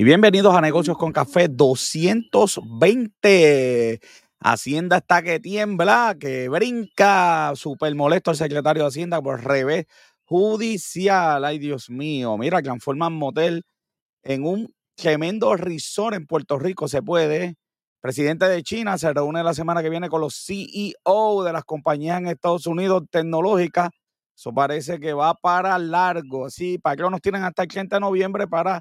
Y bienvenidos a Negocios con Café 220. Hacienda está que tiembla, que brinca. Súper molesto el secretario de Hacienda por revés judicial. Ay, Dios mío. Mira, transforman motel en un tremendo resort en Puerto Rico. Se puede. Presidente de China se reúne la semana que viene con los CEO de las compañías en Estados Unidos tecnológicas. Eso parece que va para largo. Sí, para que nos tienen hasta el 30 de noviembre para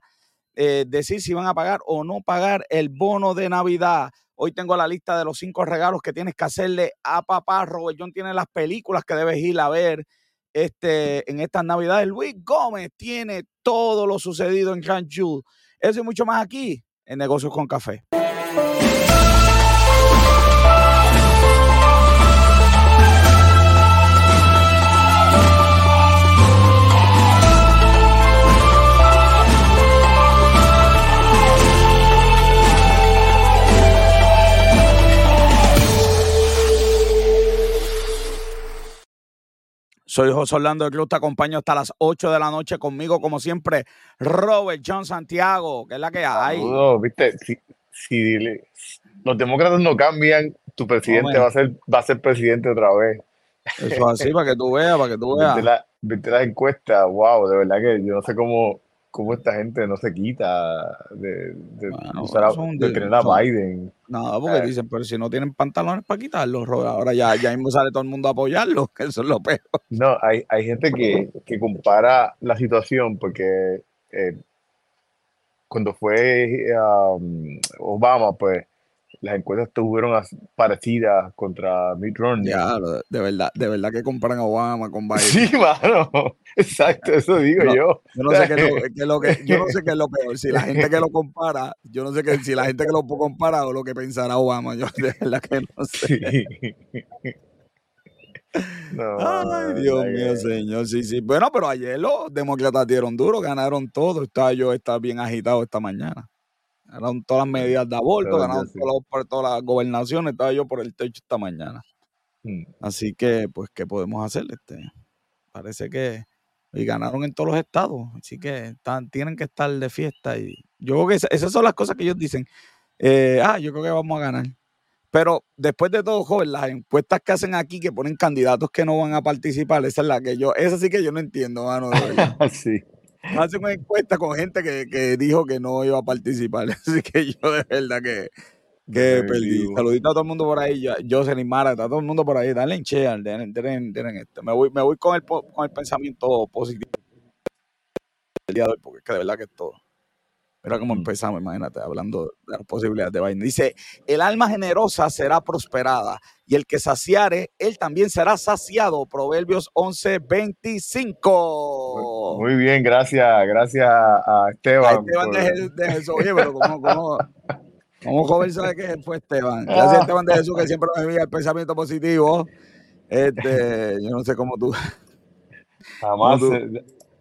eh, decir si van a pagar o no pagar el bono de Navidad. Hoy tengo la lista de los cinco regalos que tienes que hacerle a papá. Robert John tiene las películas que debes ir a ver este, en estas Navidades. Luis Gómez tiene todo lo sucedido en Grand Eso y mucho más aquí en Negocios con Café. Soy José Orlando de Club, te acompaño hasta las 8 de la noche conmigo, como siempre, Robert John Santiago, que es la que hay. viste, si, los demócratas no cambian, tu presidente va a ser va a ser presidente otra vez. Eso es así, para que tú veas, para que tú veas. Viste, las encuestas, wow, de verdad que yo no sé cómo, cómo esta gente no se quita de, de, tener a Biden. Nada, porque dicen, pero si no tienen pantalones para quitarlos, ahora ya, ya mismo sale todo el mundo a apoyarlos, que eso es lo peor. No, hay, hay gente que, que compara la situación porque eh, cuando fue um, Obama, pues las encuestas estuvieron parecidas contra Mitt Romney. Ya, de verdad, de verdad que comparan a Obama con Biden. Sí, mano. Exacto, eso digo yo. Yo no sé qué es lo, que, yo no sé qué es lo peor. Si la gente que lo compara, yo no sé qué, si la gente que lo compara o lo que pensará Obama, yo de verdad que no sé. Ay, Dios mío, señor. Sí, sí. Bueno, pero ayer los demócratas dieron duro, ganaron todo. Estaba yo está bien agitado esta mañana. Ganaron todas las medidas de aborto, ganaron por todas las gobernaciones. Estaba yo por el techo esta mañana. Mm. Así que, pues, ¿qué podemos hacer? Este, parece que y ganaron en todos los estados. Así que están, tienen que estar de fiesta. Y yo creo que esas son las cosas que ellos dicen. Eh, ah, yo creo que vamos a ganar. Pero después de todo, joven, las encuestas que hacen aquí que ponen candidatos que no van a participar, esa es la que yo, esa sí que yo no entiendo, mano. sí. Hacen una encuesta con gente que, dijo que no iba a participar. Así que yo de verdad que, que perdí. Saludito a todo el mundo por ahí. Jocelyn Mara, está todo el mundo por ahí. Dale en share, esto. Me voy, me voy con el, con el pensamiento positivo el día de hoy, porque es que de verdad que es todo. Mira cómo empezamos, imagínate, hablando de las posibilidades de Biden. Dice, el alma generosa será prosperada y el que saciare, él también será saciado. Proverbios 11, 25. Muy bien, gracias, gracias a Esteban. A Esteban de, Jesús. Oye, pero ¿cómo, cómo, cómo joven sabe que fue Esteban? Gracias a Esteban de Jesús que siempre me envía el pensamiento positivo. Este, yo no sé cómo tú... Jamás...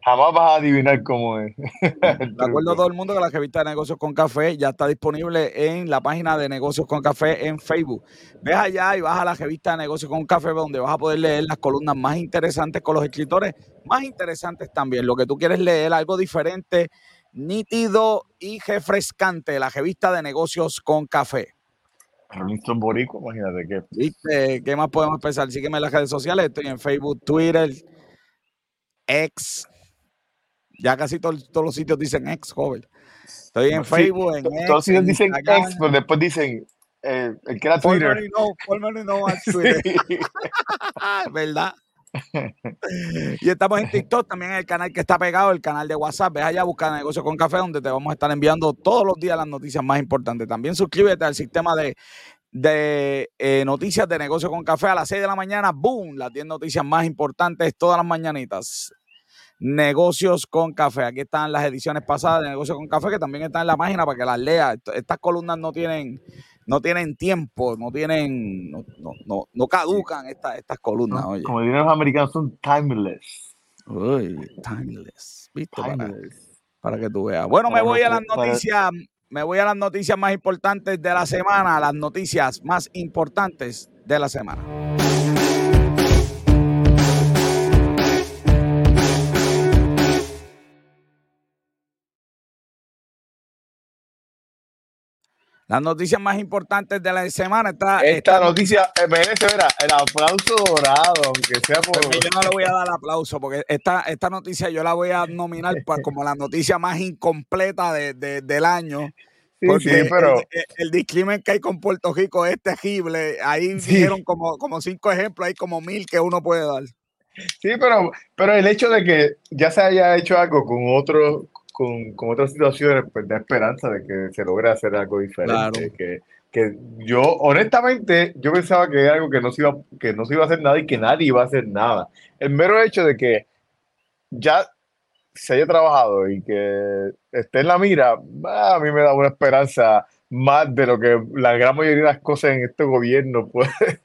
Jamás vas a adivinar cómo es. De acuerdo a todo el mundo que la revista de Negocios con Café ya está disponible en la página de Negocios con Café en Facebook. Ve allá y vas a la revista de Negocios con Café donde vas a poder leer las columnas más interesantes con los escritores más interesantes también. Lo que tú quieres leer, algo diferente, nítido y refrescante, la revista de Negocios con Café. Winston Borico, imagínate qué. ¿Viste? ¿Qué más podemos pensar? Sígueme en las redes sociales, estoy en Facebook, Twitter, X, ya casi todos los sitios dicen ex, joven. Estoy en Facebook, en Todos los sitios dicen ex, pero después dicen eh, el que era Twitter. No, no Twitter. ¿Verdad? y estamos en TikTok, también en el canal que está pegado, el canal de WhatsApp. Ve allá a buscar Negocio con Café, donde te vamos a estar enviando todos los días las noticias más importantes. También suscríbete al sistema de, de eh, noticias de Negocio con Café a las 6 de la mañana. ¡Boom! Las 10 noticias más importantes todas las mañanitas. Negocios con Café. Aquí están las ediciones pasadas de Negocios con Café, que también están en la página para que las lea. Estas columnas no tienen, no tienen tiempo, no tienen, no, no, no, caducan estas, estas columnas. Como dirían los americanos, son timeless. Uy, timeless. ¿Viste? Para, que tú veas. Bueno, me voy a las noticias. Me voy a las noticias más importantes de la semana, las noticias más importantes de la semana. Las noticias más importantes de la semana está. Esta, noticia eh, merece verá, el aplauso dorado, aunque sea por. yo no le voy a dar aplauso, porque esta, esta noticia yo la voy a nominar como la noticia más incompleta de, del año. Sí, pero. El, disclaimer que hay con Puerto Rico es terrible. Ahí dijeron como, como cinco ejemplos, hay como mil que uno puede dar. Sí, pero, pero el hecho de que ya se haya hecho algo con otro, con, con, otras situaciones, pues da esperanza de que se logre hacer algo diferente. Que, que, yo, honestamente, yo pensaba que era algo que no, se iba, que no se iba a hacer nada y que nadie iba a hacer nada. El mero hecho de que ya se haya trabajado y que esté en la mira, a mí me da una esperanza más de lo que la gran mayoría de las cosas en este gobierno puede.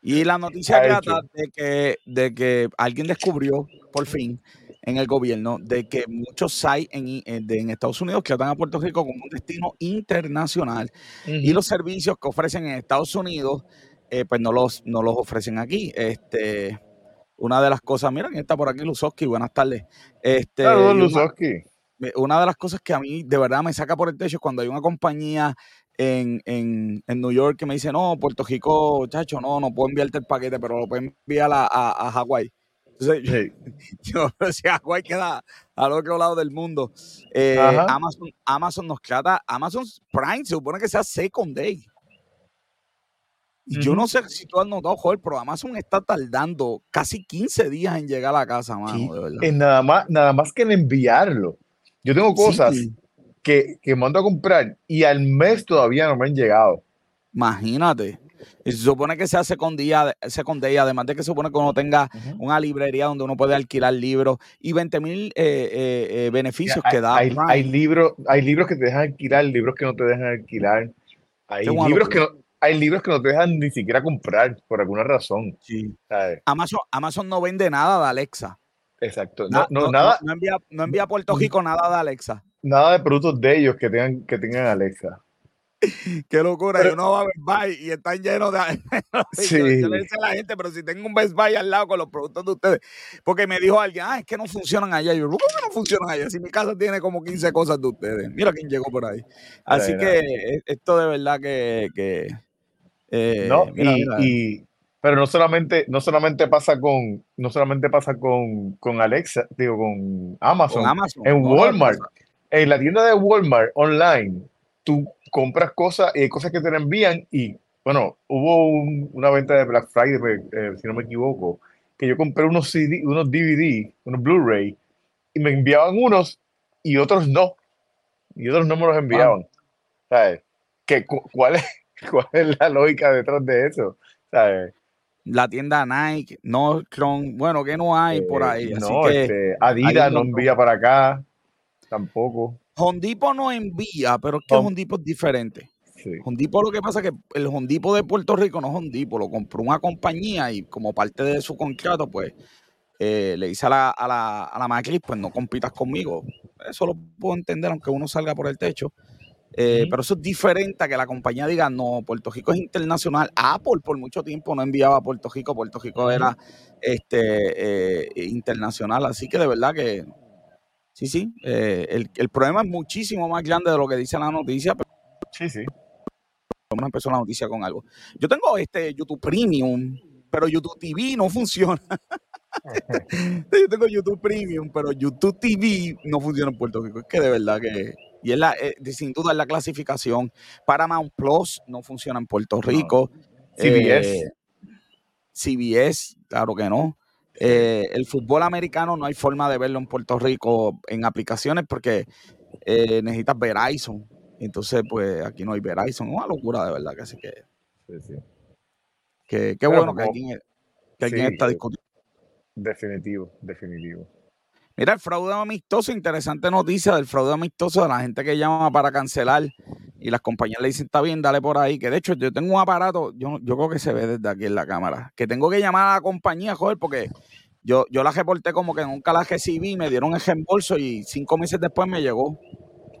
Y la noticia trata de que, de que alguien descubrió, por fin, en el gobierno de que muchos hay en, en, Estados Unidos que tratan a Puerto Rico como un destino internacional y los servicios que ofrecen en Estados Unidos eh, pues no los, no los ofrecen aquí. Este, una de las cosas, miren, está por aquí Luzowski, buenas tardes. Este, Una, de las cosas que a mí de verdad me saca por el techo es cuando hay una compañía en, en, en, New York que me dice, no, Puerto Rico, chacho, no, no puedo enviarte el paquete, pero lo puedo enviar a, a, a Hawái. Entonces, yo, si Hawái queda al otro lado del mundo. Eh, Amazon, Amazon nos trata, Amazon Prime se supone que sea Second Day. Y yo no sé si tú has notado, joder, pero Amazon está tardando casi 15 días en llegar a la casa, mano, de verdad. Es nada más, nada más que en enviarlo. Yo tengo cosas que, que mando a comprar y al mes todavía no me han llegado. Imagínate. Y se supone que se hace con día, con día, además de que se supone que uno tenga una librería donde uno puede alquilar libros y 20 mil eh, eh, eh, beneficios que da. Hay, hay, libros, hay libros que te dejan alquilar, libros que no te dejan alquilar. Hay libros que no, hay libros que no te dejan ni siquiera comprar por alguna razón. Sí. Amazon, Amazon no vende nada de Alexa. Exacto. No, no, nada, no, envía, no envía a Puerto Rico nada de Alexa. Nada de productos de ellos que tengan, que tengan Alexa. Qué locura, yo no voy a Best Buy y están llenos de. sí. yo, le dice a la gente, pero si tengo un Best Buy al lado con los productos de ustedes, porque me dijo alguien, ah, es que no funcionan allá. yo, ¿cómo que no funcionan allá? Si mi casa tiene como 15 cosas de ustedes. Mira quién llegó por ahí. Así que e, esto de verdad que. que eh, no, y, pero no solamente, no solamente pasa con, no solamente pasa con, con Alexa, digo, con Amazon, con Amazon en Walmart, en la tienda de Walmart online, tú compras cosas, eh, cosas que te envían y, bueno, hubo una venta de Black Friday, eh, si no me equivoco, que yo compré unos, CD, unos DVD, unos Blu-ray, y me enviaban unos y otros no. Y otros no me los enviaban. ¿Sabes? ¿Qué, cuál, es, ¿Cuál es la lógica detrás de eso? ¿Sabes? La tienda Nike, Nordstrom, bueno, que no hay por ahí. Eh, no, este, Adidas no envía para acá, tampoco. Hondipo no envía, pero es que Hondipo es diferente. Sí. Hondipo lo que pasa es que el Hondipo de Puerto Rico no es Hondipo, lo compró una compañía y como parte de su contrato, pues eh, le dice a la, a, la, a la matriz, pues no compitas conmigo. Eso lo puedo entender, aunque uno salga por el techo. Eh, pero eso es diferente a que la compañía diga, no, Puerto Rico es internacional. Apple por mucho tiempo no enviaba a Puerto Rico, Puerto Rico era este eh, internacional. Así que de verdad que Sí, sí. Eh, el, el, problema es muchísimo más grande de lo que dice la noticia. Pero sí, sí. Vamos a empezar la noticia con algo. Yo tengo este YouTube Premium, pero YouTube TV no funciona. Yo tengo YouTube Premium, pero YouTube TV no funciona en Puerto Rico. Es que de verdad que. Y es la, eh, sin duda es la clasificación. Paramount Plus no funciona en Puerto Rico. CBS. Eh, CBS, claro que no. Eh, el fútbol americano no hay forma de verlo en Puerto Rico en aplicaciones porque eh, necesitas Verizon. Entonces, pues aquí no hay Verizon. Una locura de verdad, que así que. Sí, Que, qué bueno que alguien, que alguien está discutiendo. Definitivo, definitivo. Mira, el fraude amistoso, interesante noticia del fraude amistoso de la gente que llama para cancelar y las compañías le dicen, está bien, dale por ahí. Que de hecho yo tengo un aparato, yo, yo creo que se ve desde aquí en la cámara, que tengo que llamar a la compañía, joder, porque yo, yo la reporté como que nunca la recibí, me dieron el reembolso y cinco meses después me llegó.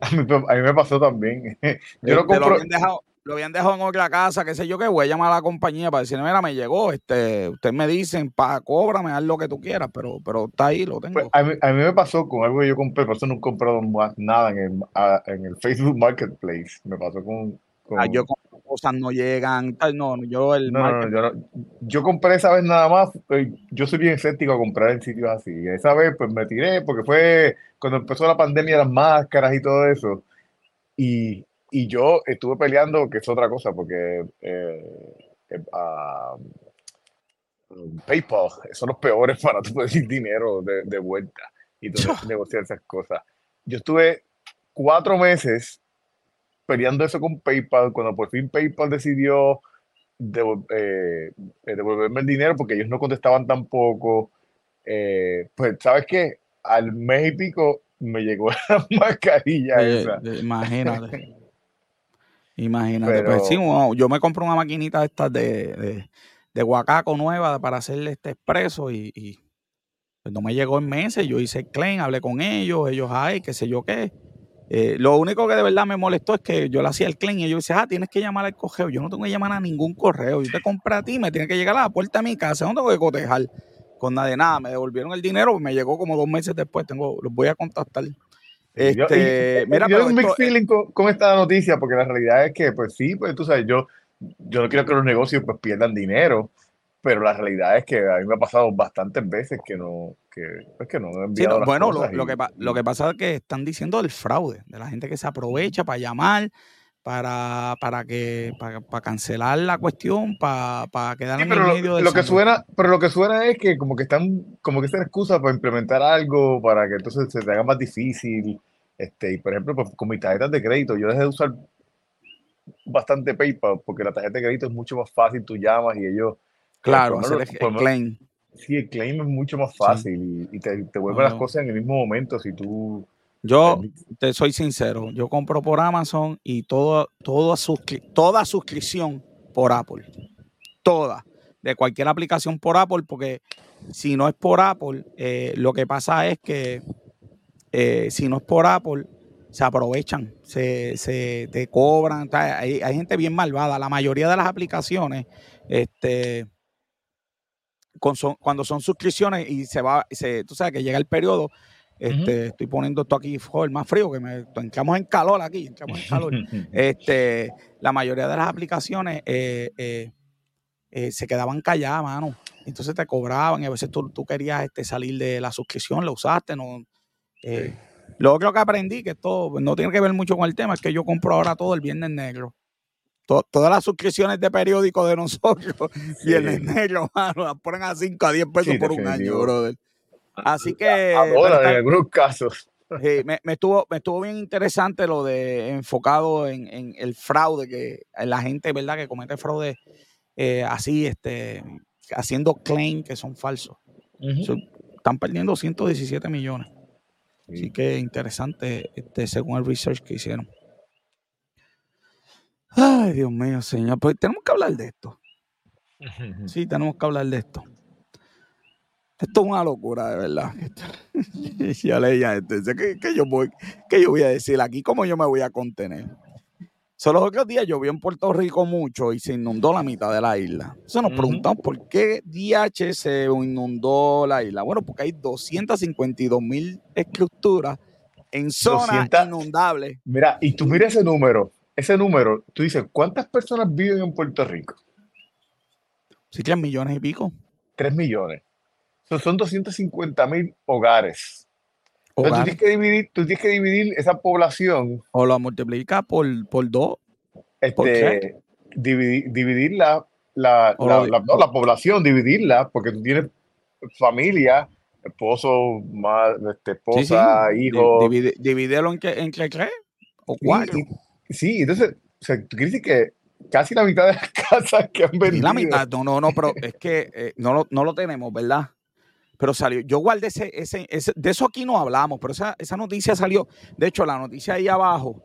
A mí, me pasó también. Yo lo compro. Lo, dejado, lo habían dejado en otra casa, qué sé yo qué, voy a llamar a la compañía para decirle, mira, me llegó, este, ustedes me dicen, pa, cóbrame, haz lo que tú quieras, pero, pero está ahí, lo tengo. Pues, a, mí, a, mí, me pasó con algo que yo compré, por eso no he comprado más nada en el, a, en el Facebook Marketplace. Me pasó con... con... Ah, yo compré cosas no llegan, tal, no, yo el... No, no, yo, no, yo compré esa vez nada más, eh, yo soy bien escéptico a comprar en sitios así. Esa vez pues me tiré porque fue cuando empezó la pandemia, las máscaras y todo eso. Y, y yo estuve peleando, que es otra cosa, porque eh, uh, PayPal son los peores para tú pedir dinero de, de vuelta y negociar esas cosas. Yo estuve cuatro meses peleando eso con PayPal, cuando por fin PayPal decidió devol eh, devolverme el dinero porque ellos no contestaban tampoco. Eh, pues, ¿sabes qué? Al mes y pico me llegó la mascarilla esa. Imagínate. Imagínate, Pero... pues sí, wow, yo me compré una maquinita de estas de, de, de, guacaco nueva para hacerle este expreso y, y pues no me llegó en meses. Yo hice el claim, hablé con ellos, ellos, ay, qué sé yo qué. Eh, lo único que de verdad me molestó es que yo le hacía el claim y ellos decían, ah, tienes que llamar al correo. Yo no tengo que llamar a ningún correo. Yo te compré a ti, me tiene que llegar a la puerta de mi casa. No tengo que cotejar con nada de nada. Me devolvieron el dinero, me llegó como dos meses después. Tengo, los voy a contactar. Este, yo, y, mira, yo tengo un mixed feeling con, con, esta noticia, porque la realidad es que, pues sí, pues tú sabes, yo, yo no quiero que los negocios pues pierdan dinero, pero la realidad es que a mí me ha pasado bastantes veces que no, que, pues, que no he enviado sí, no, Bueno, lo, y, lo, que, lo que pasa es que están diciendo del fraude, de la gente que se aprovecha para llamar, para, para que para, para, cancelar la cuestión, para, para quedar sí, en pero el lo, medio del lo que suena, pero lo que suena es que como que están, como que es una excusa para implementar algo, para que entonces se te haga más difícil. Este, y por ejemplo, pues, con mis tarjetas de crédito, yo dejé de usar bastante PayPal porque la tarjeta de crédito es mucho más fácil, tú llamas y ellos. Claro, hacer el, el claim. Sí, el claim es mucho más fácil sí. y, y, te, te vuelven no, las cosas en el mismo momento si tú yo te soy sincero, yo compro por Amazon y todo, todo suscri toda suscripción por Apple. Toda. De cualquier aplicación por Apple, porque si no es por Apple, eh, lo que pasa es que eh, si no es por Apple, se aprovechan, se, se te cobran. Hay, hay, gente bien malvada. La mayoría de las aplicaciones, este, con son, cuando son suscripciones y se va, se, tú sabes que llega el periodo, este, uh -huh. Estoy poniendo esto aquí joder, más frío, que me, entramos en calor aquí, entramos en calor. este, la mayoría de las aplicaciones eh, eh, eh, se quedaban calladas, mano. Entonces te cobraban y a veces tú, tú querías este, salir de la suscripción, la usaste. No, sí. Lo otro que aprendí, que esto no tiene que ver mucho con el tema, es que yo compro ahora todo el viernes negro. To todas las suscripciones de periódico de nosotros, sí. viernes negro, mano, las ponen a 5 a 10 pesos sí, por un año, brother. Así que. Ahora, en algunos casos. Sí, me, me, estuvo, me estuvo bien interesante lo de enfocado en, en, el fraude, que la gente, ¿verdad?, que comete fraude eh, así, este, haciendo claim que son falsos. Uh -huh. so, están perdiendo 117 millones. Sí. Así que interesante, este, según el research que hicieron. Ay, Dios mío, señor. Pues tenemos que hablar de esto. Sí, tenemos que hablar de esto. Esto es una locura, de verdad. ya leía esto. ¿Qué, qué, yo voy, ¿Qué yo voy a decir aquí? ¿Cómo yo me voy a contener? Solo los otros días llovió en Puerto Rico mucho y se inundó la mitad de la isla. Entonces nos uh -huh. preguntamos por qué DH se inundó la isla. Bueno, porque hay 252 mil estructuras en zonas 200, inundables. Mira, y tú mira ese número, ese número, tú dices, ¿cuántas personas viven en Puerto Rico? Sí, tres millones y pico. Tres millones. Son 250 mil hogares. Entonces, tú, tienes que dividir, tú tienes que dividir esa población. O lo multiplica por, por dos. Este, ¿Por dividir, dividir la, la, la, la, no, la, población, dividirla, porque tú tienes familia, esposo, madre, este, esposa, sí, sí. hijo. Divide, divídelo entre, entre tres o cuatro. Sí, sí entonces, o sea, tú quieres decir que casi la mitad de las casas que han vendido. la mitad, no, no, no, pero es que eh, no, lo, no lo tenemos, ¿verdad? Pero salió. Yo guardé ese, ese, ese, de eso aquí no hablamos, pero esa, esa noticia salió. De hecho, la noticia ahí abajo,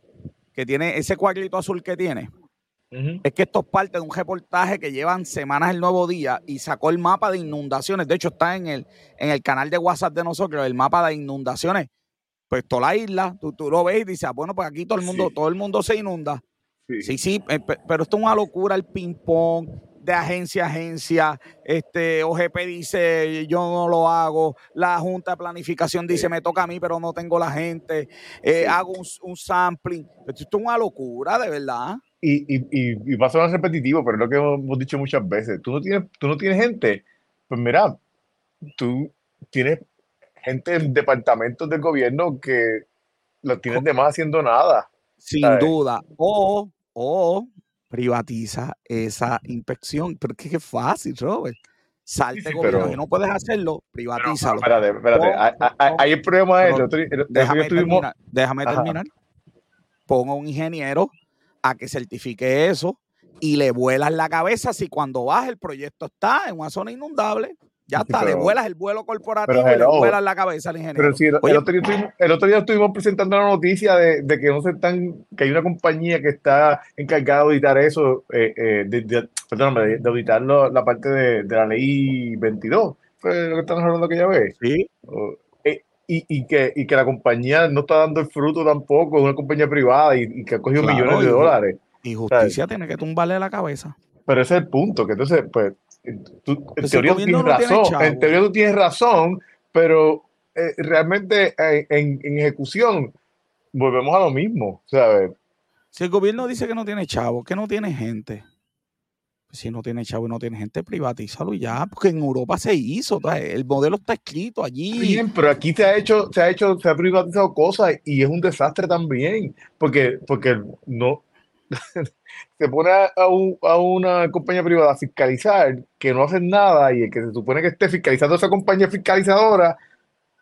que tiene ese cuadrito azul que tiene, uh -huh. es que esto es parte de un reportaje que llevan semanas el nuevo día y sacó el mapa de inundaciones. De hecho, está en el, en el canal de WhatsApp de nosotros, el mapa de inundaciones. Pues toda la isla, tú, tú lo ves y dices, ah, bueno, pues aquí todo el mundo, sí. todo el mundo se inunda. Sí, sí, eh, pero esto es una locura el ping-pong de agencia a agencia. Este, OGP dice, yo no lo hago. La Junta de Planificación dice, me toca a mí, pero no tengo la gente. Eh, hago un, sampling. Esto es una locura, de verdad. Y, y, y, va a ser repetitivo, pero es lo que hemos dicho muchas veces. Tú no tienes, tú no tienes gente. Pues mira, tú tienes gente en departamentos del gobierno que lo tienes de más haciendo nada. Sin duda. O, o privatiza esa inspección. Pero es que es fácil, Robert. Salte gobierno pero, no puedes hacerlo, privatízalo. espérate, espérate. Ahí el problema es. déjame, terminar, déjame terminar. Pongo un ingeniero a que certifique eso y le vuelas la cabeza si cuando vas el proyecto está en una zona inundable. Ya está, le vuelas el vuelo corporativo y le vuelas la cabeza al ingeniero. Pero si el, otro, día estuvimos, el otro, día estuvimos, presentando la noticia de, de, que no se están, que hay una compañía que está encargada de auditar eso, eh, eh, de, de, perdón, de, auditar la parte de, la ley 22. Fue lo que estamos hablando aquella vez. Sí. Eh, y, y, que, y que la compañía no está dando el fruto tampoco, es una compañía privada y, que ha cogido millones de dólares. Y justicia tiene que tumbarle la cabeza. Pero ese es el punto, que entonces, pues, en teoría tú tienes razón, en teoría tú tienes razón, pero eh, realmente eh, en, ejecución volvemos a lo mismo, ¿sabes? Si el gobierno dice que no tiene chavo, que no tiene gente, pues si no tiene chavo y no tiene gente, privatízalo y ya, porque en Europa se hizo, el modelo está escrito allí. Bien, pero aquí se ha hecho, se ha hecho, se ha privatizado cosas y es un desastre también, porque, porque no, se pone a, a, una compañía privada a fiscalizar que no hacen nada y el que se supone que esté fiscalizando esa compañía fiscalizadora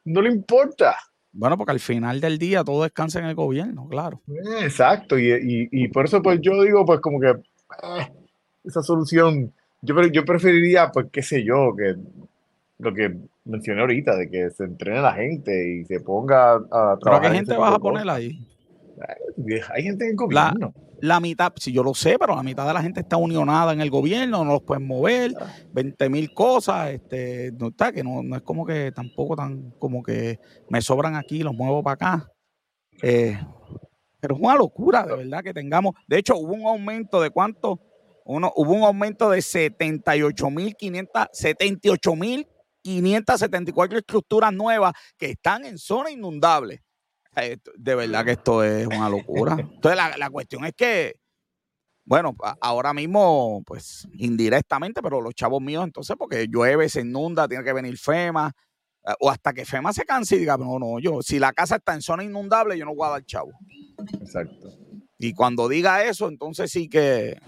no le importa. Bueno, porque al final del día todo descansa en el gobierno, claro. exacto, y, y, por eso pues yo digo pues como que eh, esa solución, yo, yo preferiría pues qué sé yo, que lo que mencioné ahorita, de que se entrene la gente y se ponga a trabajar. ¿Pero qué gente vas a poner ahí? Hay gente en el gobierno la mitad, si yo lo sé, pero la mitad de la gente está unionada en el gobierno, no los pueden mover, 20 mil cosas, este, no está, que no, es como que tampoco tan como que me sobran aquí, los muevo para acá. Eh, pero es una locura, de verdad, que tengamos. De hecho, hubo un aumento de cuánto, uno, hubo un aumento de 78.500, 78.574 estructuras nuevas que están en zona inundable. De verdad que esto es una locura. Entonces, la, cuestión es que, bueno, ahora mismo, pues indirectamente, pero los chavos míos, entonces, porque llueve, se inunda, tiene que venir FEMA, eh, o hasta que FEMA se canse y diga, no, no, yo, si la casa está en zona inundable, yo no voy a dar chavo. Exacto. Y cuando diga eso, entonces sí que.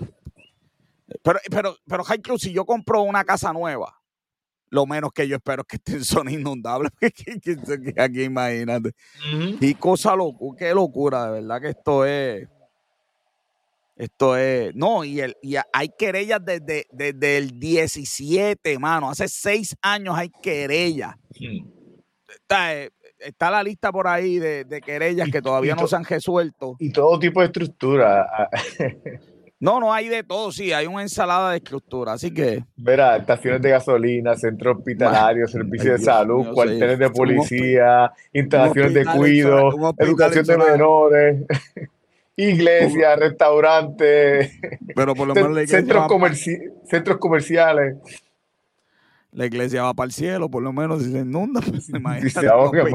Pero, pero, pero, Cruz, si yo compro una casa nueva, lo menos que yo espero es que estén zona inundable. Aquí imagínate. Y cosa locura, qué locura, de verdad que esto es. Esto es. No, y, el, y hay querellas desde, desde, el 17, mano. Hace seis años hay querellas. Está, eh, está, la lista por ahí de, de querellas que todavía no se han resuelto. Y todo tipo de estructura. No, no hay de todo, sí, hay una ensalada de estructura, así que. Verá, estaciones de gasolina, centro hospitalario, servicios de salud, cuarteles de policía, instalaciones de cuido, educación de menores, iglesias, restaurantes, Pero por lo menos centros, centros comerciales la iglesia va para el cielo, por lo menos si se inunda, pues imagínate.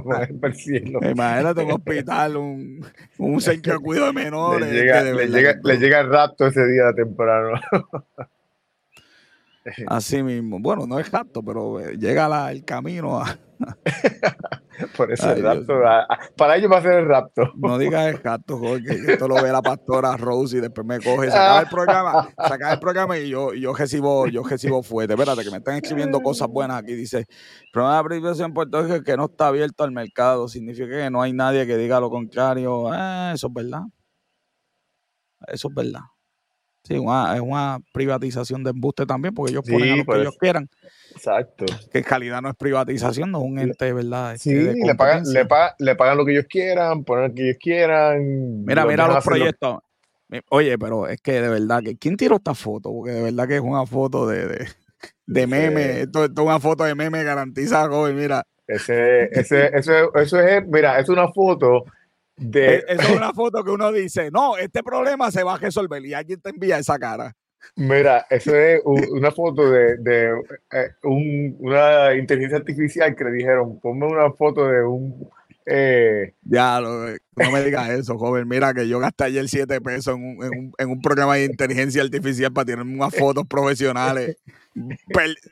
para el cielo. Imagínate un hospital, un, un centro de cuidado de menores. Le llega, le, llega, le llega el rapto ese día temprano. Así mismo. Bueno, no es rapto, pero eh, llega la, el camino a, Por eso el rapto. para ellos va a ser el rapto. No digas el rapto, Jorge. Esto lo ve la pastora Rose y después me coge, saca el programa, saca el programa y yo, yo recibo, yo recibo fuerte. Espérate, que me están escribiendo cosas buenas aquí. Dice, el problema de la en Puerto Rico es que no está abierto al mercado. Significa que no hay nadie que diga lo contrario. Eh, eso es verdad. Eso es verdad. Sí, es una privatización de embuste también, porque ellos ponen a lo que ellos quieran. Exacto. Que calidad no es privatización, no es un ente, ¿verdad? Este, sí, le, pagan, le, le, pagan lo que ellos quieran, ponen lo que ellos quieran. Mira, mira los proyectos. Oye, pero es que de verdad, que ¿quién tiró esta foto? Porque de verdad que es una foto de, de, meme. Esto, es una foto de meme garantizada, joven, mira. Ese, ese, eso, eso es, mira, es una foto de... E, es una foto que uno dice, no, este problema se va a resolver y alguien te envía esa cara. Mira, eso es una foto de, de eh, un, una inteligencia artificial que le dijeron, ponme una foto de un... Eh... Ya, no me digas eso, joven. Mira que yo gasté ayer 7 pesos en un, en, un, en un, programa de inteligencia artificial para tener unas fotos profesionales.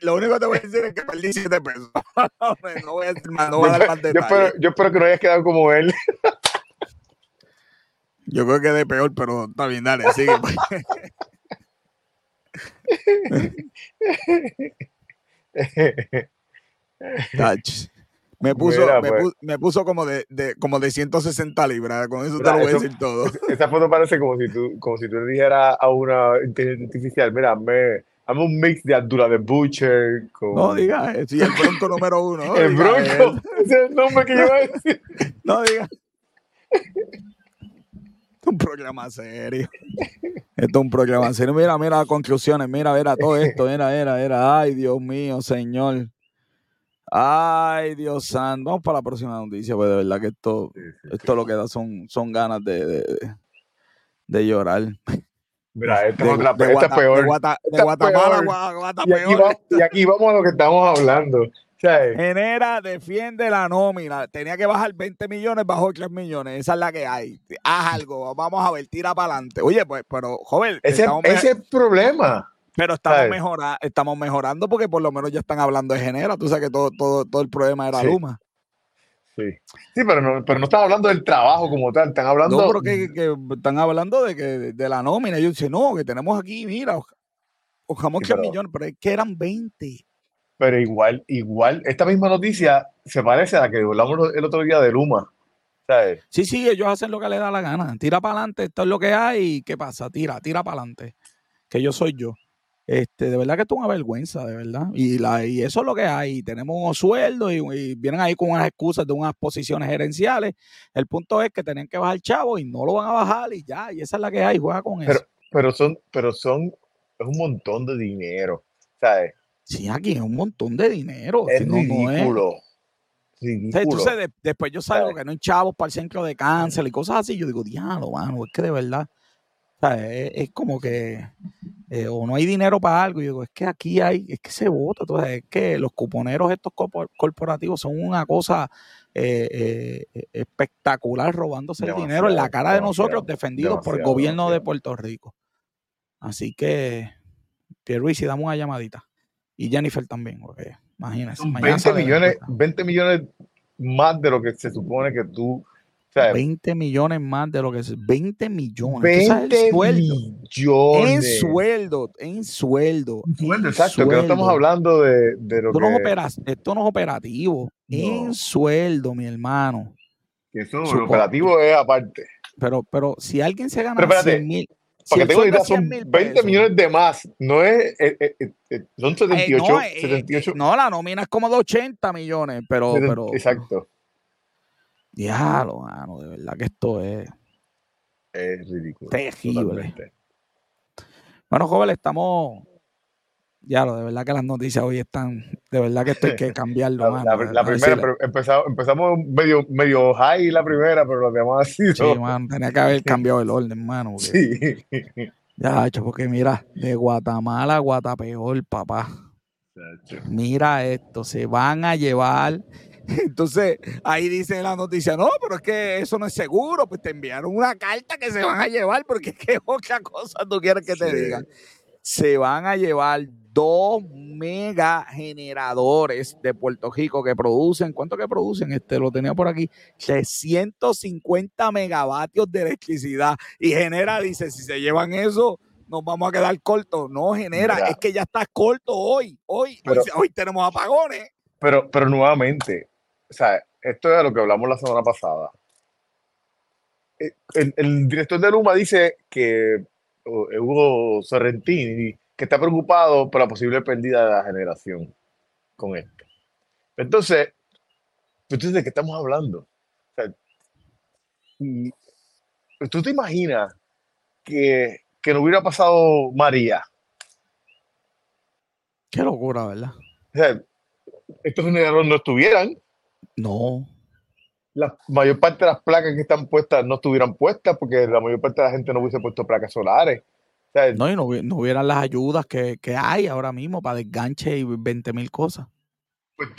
lo único que te voy a decir es que perdí 7 pesos. no voy a decir más, no voy a dar más. Yo espero, yo espero que no hayas quedado como él. Yo creo que de peor, pero está bien, dale, sigue. Pues. Me puso, pues. puso, me, puso, como de, de, como de 160 libras, con eso te lo voy a decir todo. Esa foto parece como si tú, como si tú le dijeras a una inteligencia artificial, mira, me, hazme un mix de Abdullah de Butcher con... No digas sí, el bronco número uno. el bronco, ese es el nombre que yo iba a decir. No digas. Un programa serio. Esto es un programa serio. Mira, mira las conclusiones. Mira, mira todo esto. Mira, mira, mira. Ay, Dios mío, Señor. Ay, Dios santo. Vamos para la próxima noticia, pues de verdad que esto, esto lo que da son, son ganas de, de, de llorar. Mira, esta, es, otra, esta es peor. De, Guatemala, Guatemala, y, aquí vamos, y aquí vamos a lo que estamos hablando. Genera, defiende la nómina. Tenía que bajar 20 millones, bajó 3 millones. Esa es la que hay. Haz algo, vamos a ver, tira para adelante. Oye, pues, pero, joven. Ese, es el problema. Pero estamos, mejora, estamos mejorando porque por lo menos ya están hablando de Genera. Tú sabes que todo, todo, todo el problema era Luma. Sí. Sí, pero no, pero no están hablando del trabajo como tal, están hablando. No, pero que, están hablando de que de la nómina. Yo dice, no, que tenemos aquí, mira, ojamos 3 millones, pero es que eran 20 pero igual, igual, esta misma noticia se parece a la que hablamos el otro día de Luma. ¿sabes? Sí, sí, ellos hacen lo que les da la gana. Tira para adelante, esto es lo que hay. ¿Qué pasa? Tira, tira para adelante. Que yo soy yo. Este, de verdad que esto es una vergüenza, de verdad. Y, la, y eso es lo que hay. Tenemos unos sueldos y, vienen ahí con unas excusas de unas posiciones gerenciales. El punto es que tienen que bajar chavo y no lo van a bajar y ya. Y esa es la que hay. Juega con pero, eso. Pero son, pero son, es un montón de dinero. ¿Sabes? Sí, aquí es un montón de dinero. Es ridículo. entonces, después yo salgo que no hay chavos para el centro de cáncer y cosas así. Yo digo, diablo, mano, es que de verdad. es, como que eh, o no hay dinero para algo. Y digo, es que aquí hay, es que se vota. Entonces, es que los cuponeros estos corporativos son una cosa eh, eh, espectacular robándose el dinero en la cara de nosotros defendidos por el gobierno de Puerto Rico. Así que, Pierluisi, damos una llamadita. Y Jennifer también, porque imagínese. 20 millones, 20 millones más de lo que se supone que tú. 20 millones más de lo que es 20 millones. 20 millones. En sueldo, en sueldo. En sueldo, exacto, que no estamos hablando de, de lo esto que. No es esto no es operativo. En sueldo, mi hermano. eso, lo operativo es aparte. Pero, pero si alguien se gana 100 mil. Porque tengo idea, son 20 millones de más. No es. Eh, eh, eh, son 78. no, 78. no, la nómina es como de 80 millones, pero. pero exacto. Diablo, mano, de verdad que esto es. Es ridículo. Terrible. Bueno, jóvenes, estamos ya, de verdad que las noticias hoy están, de verdad que esto hay que cambiarlo. la, primera, empezamos, empezamos medio, medio high la primera, pero lo demás así. Sí, man, tenía que haber cambiado el orden, mano. Sí. Ya, hecho, porque mira, de Guatemala a Guatapeor, papá. Mira esto, se van a llevar. Entonces, ahí dice la noticia, no, pero es que eso no es seguro, pues te enviaron una carta que se van a llevar, porque qué otra cosa tú quieres que te digan. Se van a llevar dos mega generadores de Puerto Rico que producen, ¿cuánto que producen? Este lo tenía por aquí, 650 megavatios de electricidad y genera, dice, si se llevan eso, nos vamos a quedar cortos. No genera, es que ya está corto hoy, hoy, hoy, tenemos apagones. Pero, pero nuevamente, o sea, esto es lo que hablamos la semana pasada. Eh, el, el director de Luma dice que Hugo Sorrentini que está preocupado por la posible pérdida de la generación con esto. Entonces, ¿de qué estamos hablando? ¿Tú te imaginas que, que no hubiera pasado María? Qué locura, ¿verdad? O sea, estos generadores no estuvieran. No. la mayor parte de las placas que están puestas no estuvieran puestas porque la mayor parte de la gente no hubiese puesto placas solares. No, y no, hubieran las ayudas que, hay ahora mismo para desganche y 20 mil cosas. Pues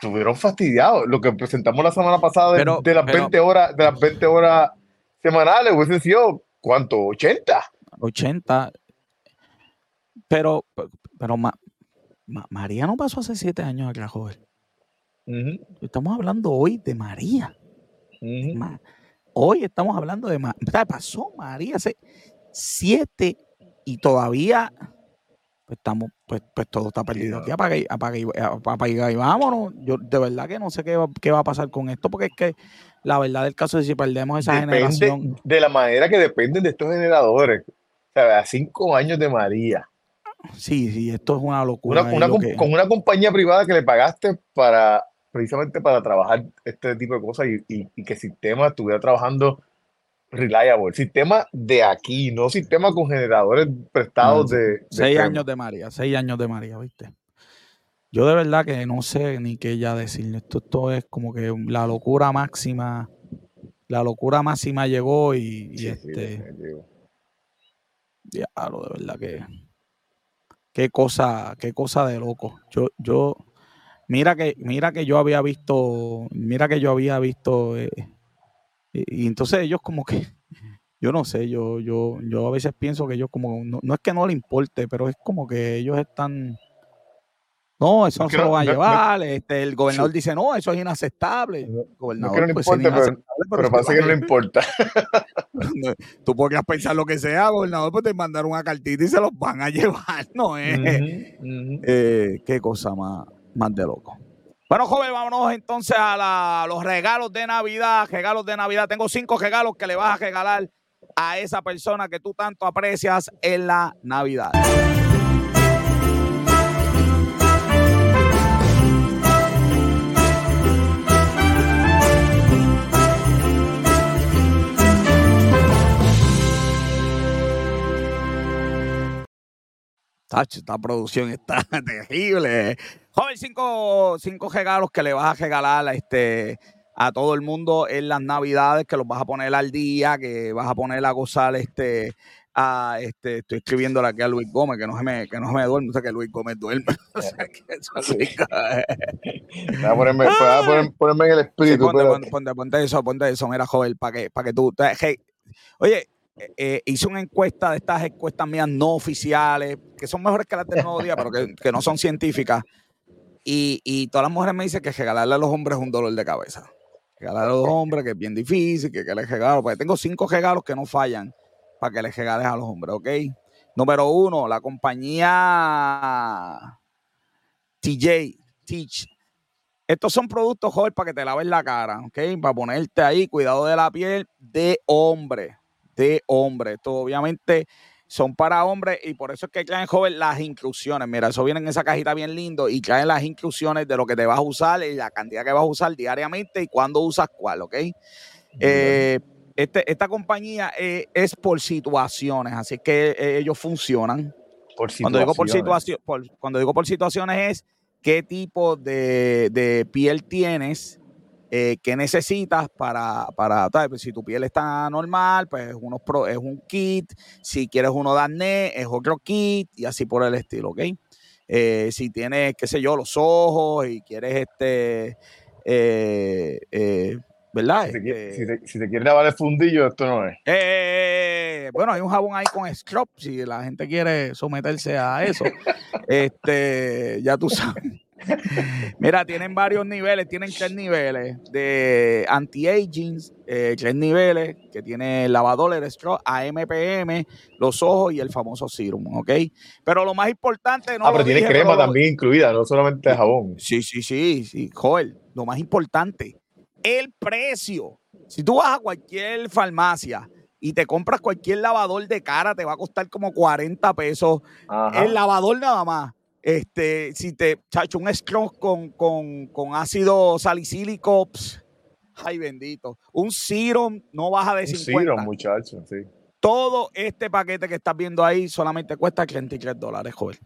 tuvieron fastidiado. Lo que presentamos la semana pasada de, las 20 horas, de las 20 horas semanales, hubiese sido ¿cuánto? ¿80? 80. Pero, pero María no pasó hace 7 años acá, joven. Estamos hablando hoy de María. Hoy estamos hablando de María. Pasó María hace siete y todavía pues, estamos, pues, pues todo está perdido aquí. Apaga y, apaga, y vámonos. Yo de verdad que no sé qué va, qué va a pasar con esto, porque es que la verdad del caso es si perdemos esa generación. De la manera que dependen de estos generadores. O sea, a cinco años de María. Sí, sí, esto es una locura. Con una compañía privada que le pagaste para precisamente para trabajar este tipo de cosas y, que el sistema estuviera trabajando reliable. Sistema de aquí, no sistema con generadores prestados de, Seis años de María, seis años de María, ¿viste? Yo de verdad que no sé ni qué ya decirle. Esto, esto es como que la locura máxima. La locura máxima llegó y, este. Diablo, de verdad que. Qué cosa, qué cosa de loco. Yo, yo, Mira que, mira que yo había visto, mira que yo había visto, eh, y, entonces ellos como que, yo no sé, yo, yo, yo a veces pienso que ellos como, no, es que no le importe, pero es como que ellos están, no, eso no, se lo van a llevar, este, el gobernador dice, no, eso es inaceptable. El gobernador, no no pues, importe, pero, pero, parece que no le importa. Tú podrías pensar lo que sea, gobernador, pues te mandaron una cartita y se los van a llevar, ¿no? Eh, qué cosa más más de loco. Bueno, joven, vámonos entonces a los regalos de Navidad. Regalos de Navidad. Tengo cinco regalos que le vas a regalar a esa persona que tú tanto aprecias en la Navidad. Tacho, esta producción está terrible. Joven, cinco, cinco regalos que le vas a regalar a, este, a todo el mundo en las navidades, que los vas a poner al día, que vas a poner a gozar este, a, este, estoy escribiéndole aquí a Luis Gómez, que no se me, que no se me duerme, o sea que Luis Gómez duerme. o sea que eso Voy a ponerme, a ponerme en el espíritu. ponte, ponte, ponte, eso, ponte eso, mira, joven, para que, para que tú. oye, eh, eh, hice una encuesta de estas encuestas mías no oficiales, que son mejores que las de Nuevo Día, pero que, que no son científicas. Y, todas las mujeres me dicen que regalarle a los hombres es un dolor de cabeza. Regalarle a los hombres, que es bien difícil, que, que les regalo. Porque tengo cinco regalos que no fallan para que les regales a los hombres, ¿ok? Número uno, la compañía TJ, Teach. Estos son productos, joven, para que te laves la cara, ¿ok? Para ponerte ahí, cuidado de la piel de hombre, de hombre. Esto obviamente son para hombres y por eso es que traen joven las inclusiones. Mira, eso viene en esa cajita bien lindo y traen las inclusiones de lo que te vas a usar y la cantidad que vas a usar diariamente y cuándo usas cuál, ¿ok? Eh, este, esta compañía eh, es por situaciones, así que eh, ellos funcionan. Por cuando digo por, situación, cuando digo por situaciones es qué tipo de, de piel tienes eh, qué necesitas para, para pues, si tu piel está normal, pues uno es un kit, si quieres uno de acné, es otro kit y así por el estilo, ¿ok? Eh, si tienes, qué sé yo, los ojos y quieres este, eh, ¿verdad? Si, te, este si, quieres lavar el fundillo, esto no es. bueno, hay un jabón ahí con scrub, si la gente quiere someterse a eso. este, ya tú sabes. Mira, tienen varios niveles, tienen tres niveles de anti-aging, eh, tres niveles que tiene lavador, el straw, AMPM, los ojos y el famoso serum, ¿ok? Pero lo más importante... No ah, pero tiene crema también incluida, no solamente jabón. Sí, sí, sí, sí, Joel, lo más importante, el precio. Si tú vas a cualquier farmacia y te compras cualquier lavador de cara, te va a costar como 40 pesos. El lavador nada más este, si te, chacho, un scrub con, con, ácido salicílico, ay bendito. Un serum no baja de 50. Un serum, muchacho, sí. Todo este paquete que estás viendo ahí solamente cuesta 33 dólares, joven.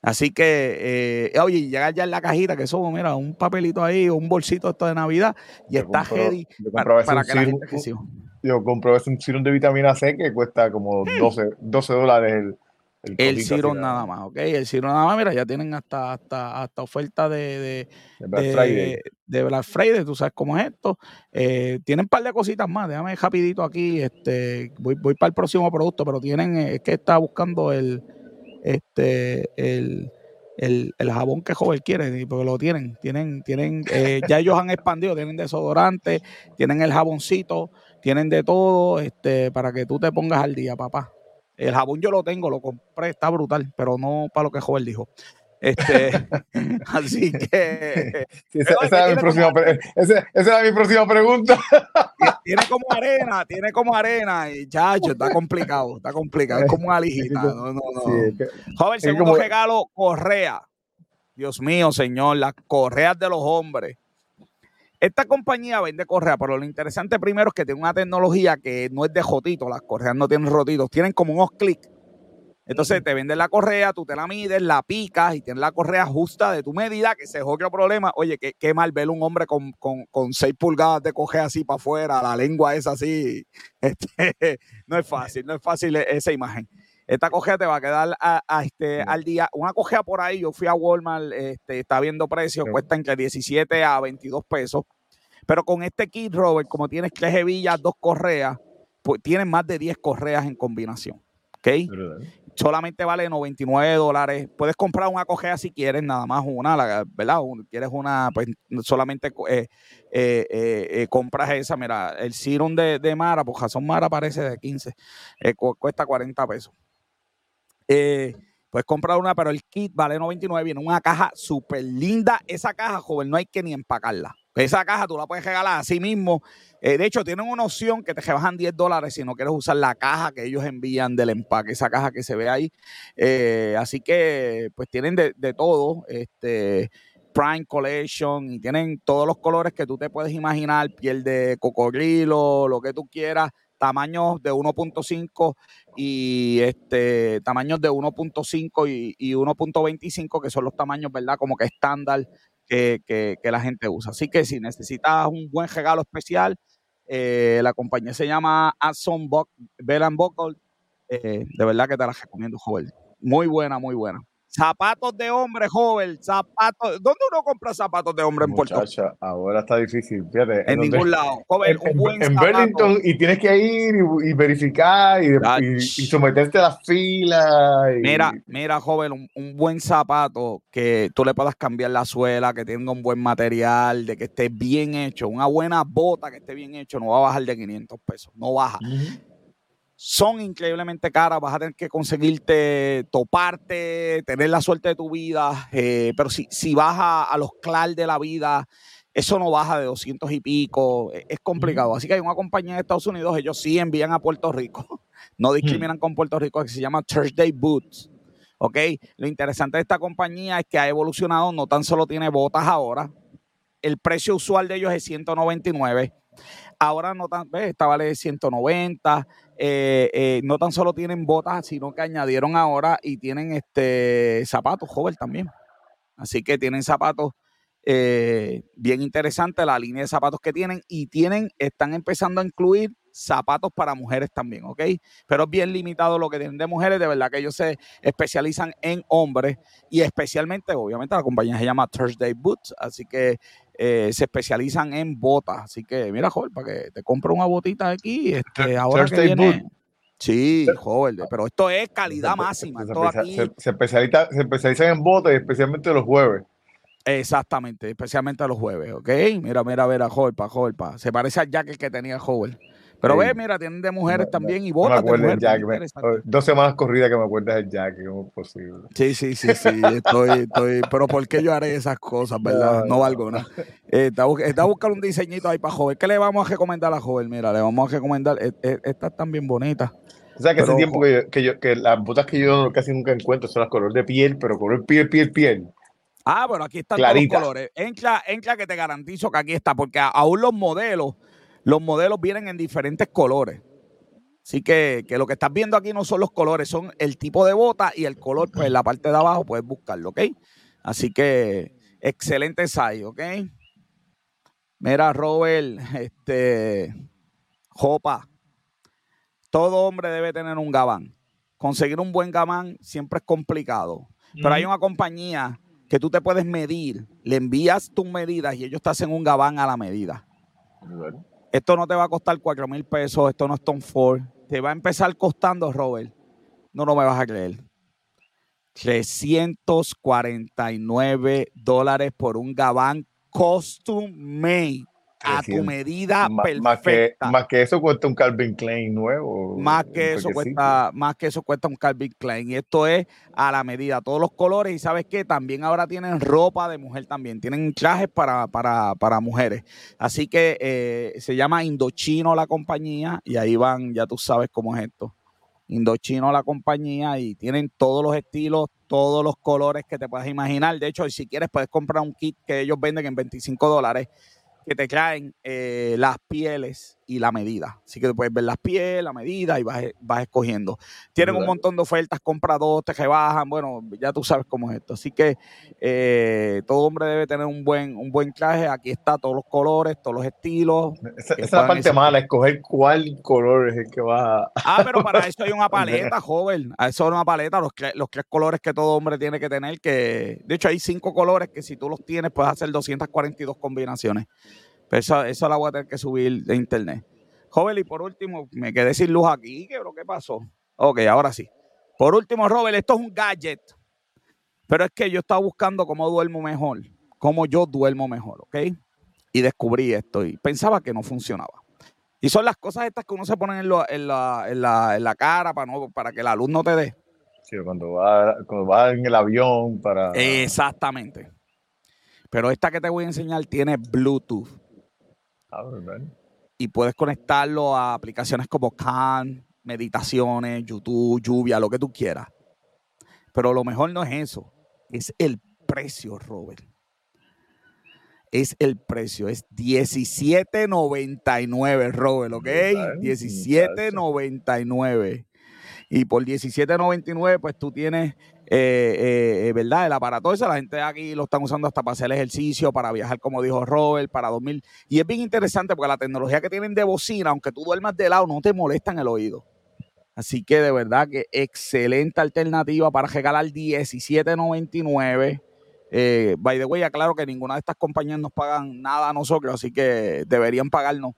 Así que, eh, oye, llega ya en la cajita, que eso, mira, un papelito ahí, un bolsito esto de Navidad, y está heavy para, para que la gente reciba yo compro un serum de vitamina C que cuesta como 12, hmm. 12 dólares el, el, el serum nada más, ¿ok? El serum nada más, mira, ya tienen hasta, hasta, hasta oferta de, de, Black Friday. De Black Friday, tú sabes cómo es esto. Eh, tienen un par de cositas más, déjame rapidito aquí, este, voy, voy para el próximo producto, pero tienen, eh, es que está buscando el, este, el, el, el, jabón que joven quiere, porque lo tienen, tienen, tienen, eh, ya ellos han expandido, tienen desodorante, tienen el jaboncito, tienen de todo, este, para que tú te pongas al día, papá. El jabón yo lo tengo, lo compré, está brutal, pero no para lo que joven dijo. Este, así que. esa, era mi próxima, esa, era mi próxima pregunta. Tiene como arena, tiene como arena. Y chacho, está complicado, está complicado. Es como una lijita. No, no, no. Joven, segundo regalo, correa. Dios mío, señor, las correas de los hombres. Esta compañía vende correas, pero lo interesante primero es que tiene una tecnología que no es de jotito. Las correas no tienen rotitos, tienen como unos clics entonces te venden la correa, tú te la mides, la picas y tienes la correa justa de tu medida, que ese es otro problema. Oye, qué, mal ver un hombre con, con, con 6 pulgadas de coger así para afuera, la lengua es así. Este, no es fácil, no es fácil e, esa imagen. Esta cojea te va a quedar a, este, al día. Una cojea por ahí, yo fui a Walmart, este, está viendo precios, cuesta entre 17 a 22 pesos. Pero con este kit, Robert, como tienes tres hebillas, dos correas, pues tienes más de 10 correas en combinación. ¿Ok? solamente vale 99 dólares. Puedes comprar una cojea si quieres, nada más una, ¿verdad? Quieres una, pues solamente eh, eh, eh, compras esa. Mira, el serum de, de Mara, pues Jason Mara parece de 15, cuesta 40 pesos. Puedes comprar una, pero el kit vale 99, viene una caja súper linda. Esa caja, joven, no hay que ni empacarla. Esa caja tú la puedes regalar a sí mismo. Eh, de hecho, tienen una opción que te rebajan 10 dólares si no quieres usar la caja que ellos envían del empaque, esa caja que se ve ahí. Eh, así que, pues tienen de, todo. Este. Prime Collection y tienen todos los colores que tú te puedes imaginar, piel de cocodrilo, lo que tú quieras, tamaños de 1.5 y este tamaños de 1.5 y, y 1.25 que son los tamaños, ¿verdad? Como que estándar que, la gente usa. Así que si necesitas un buen regalo especial, eh, la compañía se llama Asson Bell Buckle. Eh, de verdad que te la recomiendo, joven. Muy buena, muy buena. Zapatos de hombre, joven. Zapatos. ¿Dónde uno compra zapatos de hombre en Puerto Rico? Ahora está difícil. Fíjate, en, ningún lado. Joven, en, un buen en Burlington y tienes que ir y, verificar y, y, someterte a las filas. Mira, mira, joven, un, buen zapato que tú le puedas cambiar la suela, que tenga un buen material, de que esté bien hecho. Una buena bota que esté bien hecho, no va a bajar de 500 pesos. No baja son increíblemente caras, vas a tener que conseguirte, toparte, tener la suerte de tu vida, eh, pero si, si vas a, los clar de la vida, eso no baja de 200 y pico, e, es, complicado. Así que hay una compañía en Estados Unidos, ellos sí envían a Puerto Rico, no discriminan con Puerto Rico, que se llama Thursday Boots. ¿ok? Lo interesante de esta compañía es que ha evolucionado, no tan solo tiene botas ahora, el precio usual de ellos es 199 Ahora no tan, ¿ves? Esta vale 190. Eh, eh, no tan solo tienen botas, sino que añadieron ahora y tienen este zapatos, joven también. Así que tienen zapatos eh, bien interesantes, la línea de zapatos que tienen, y tienen, están empezando a incluir zapatos para mujeres también, ¿ok? Pero es bien limitado lo que tienen de mujeres, de verdad que ellos se especializan en hombres y especialmente, obviamente, la compañía se llama Thursday Boots, así que eh, se especializan en botas. Así que, mira, joven, para que te compre una botita aquí, este, ahora que viene... Sí, joven, pero esto es calidad máxima. Se, se, especializan en botas, especialmente los jueves. Exactamente, especialmente los jueves, ¿ok? Mira, mira, mira, joven, para. Se parece al jacket que tenía joven. Pero ve, mira, tienen de mujeres también y botas de mujeres. Jack, dos semanas corridas que me acuerdas del Jack, ¿cómo es posible? Sí, sí, sí, sí, estoy, estoy, pero ¿por qué yo haré esas cosas, verdad? No, valgo nada. Eh, está, está, buscando un diseñito ahí para joven. ¿Qué le vamos a recomendar a la joven? Mira, le vamos a recomendar, e, e, estas están bien bonitas. O sea, que hace tiempo que, yo, que, yo, que las botas que yo casi nunca encuentro son las color de piel, pero color piel, piel, piel. Ah, bueno, aquí están todos los colores. Entra, entra que te garantizo que aquí está, porque aún los modelos los modelos vienen en diferentes colores. Así que, que, lo que estás viendo aquí no son los colores, son el tipo de bota y el color, pues en la parte de abajo puedes buscarlo, ¿ok? Así que excelente ensayo, ¿ok? Mira, Robert, este, Jopa, todo hombre debe tener un gabán. Conseguir un buen gabán siempre es complicado, pero hay una compañía que tú te puedes medir, le envías tus medidas y ellos te hacen un gabán a la medida. Esto no te va a costar 4 mil pesos, esto no es Tom Ford. Te va a empezar costando, Robert, no, no me vas a creer, 349 dólares por un gabán custom a tu medida perfecta. Más que, eso cuesta un Calvin Klein nuevo. Más que eso cuesta, más que eso cuesta un Calvin Klein. Y esto es a la medida, todos los colores. Y sabes qué, también ahora tienen ropa de mujer también. Tienen trajes para, para, mujeres. Así que eh, se llama Indochino la compañía. Y ahí van, ya tú sabes cómo es esto. Indochino la compañía y tienen todos los estilos, todos los colores que te puedas imaginar. De hecho, si quieres, puedes comprar un kit que ellos venden en 25 dólares que te traen eh, las pieles y la medida. Así que puedes ver las pieles, la medida y vas, vas escogiendo. Tienen un montón de ofertas, compra dos, te rebajan. Bueno, ya tú sabes cómo es esto. Así que eh, todo hombre debe tener un buen, un buen traje. Aquí está todos los colores, todos los estilos. Esa, es la parte mala, escoger cuál color es el que va a... Ah, pero para eso hay una paleta, joven. A eso hay una paleta, los, los tres colores que todo hombre tiene que tener. que De hecho, hay cinco colores que si tú los tienes puedes hacer 242 combinaciones. Pero eso, eso la voy a tener que subir de internet. Joven, y por último, me quedé sin luz aquí. ¿Qué, ¿Qué pasó? Ok, ahora sí. Por último, Robert, esto es un gadget. Pero es que yo estaba buscando cómo duermo mejor, cómo yo duermo mejor, ¿ok? Y descubrí esto y pensaba que no funcionaba. Y son las cosas estas que uno se pone en, la, cara para, no, para que la luz no te dé. Sí, cuando vas cuando va en el avión para... Exactamente. Pero esta que te voy a enseñar tiene Bluetooth. Y puedes conectarlo a aplicaciones como Khan, meditaciones, YouTube, lluvia, lo que tú quieras. Pero lo mejor no es eso, es el precio, Robert. Es el precio, es 17.99, Robert, ¿ok? 17.99. Y por 17.99, pues tú tienes eh, eh, ¿verdad? El aparato ese, la gente aquí lo están usando hasta para hacer ejercicio, para viajar, como dijo Robert, para dormir. Y es bien interesante porque la tecnología que tienen de bocina, aunque tú duermas de lado, no te molesta en el oído. Así que de verdad que excelente alternativa para regalar 17.99. Eh, by the way, aclaro que ninguna de estas compañías nos pagan nada a nosotros, así que deberían pagarnos.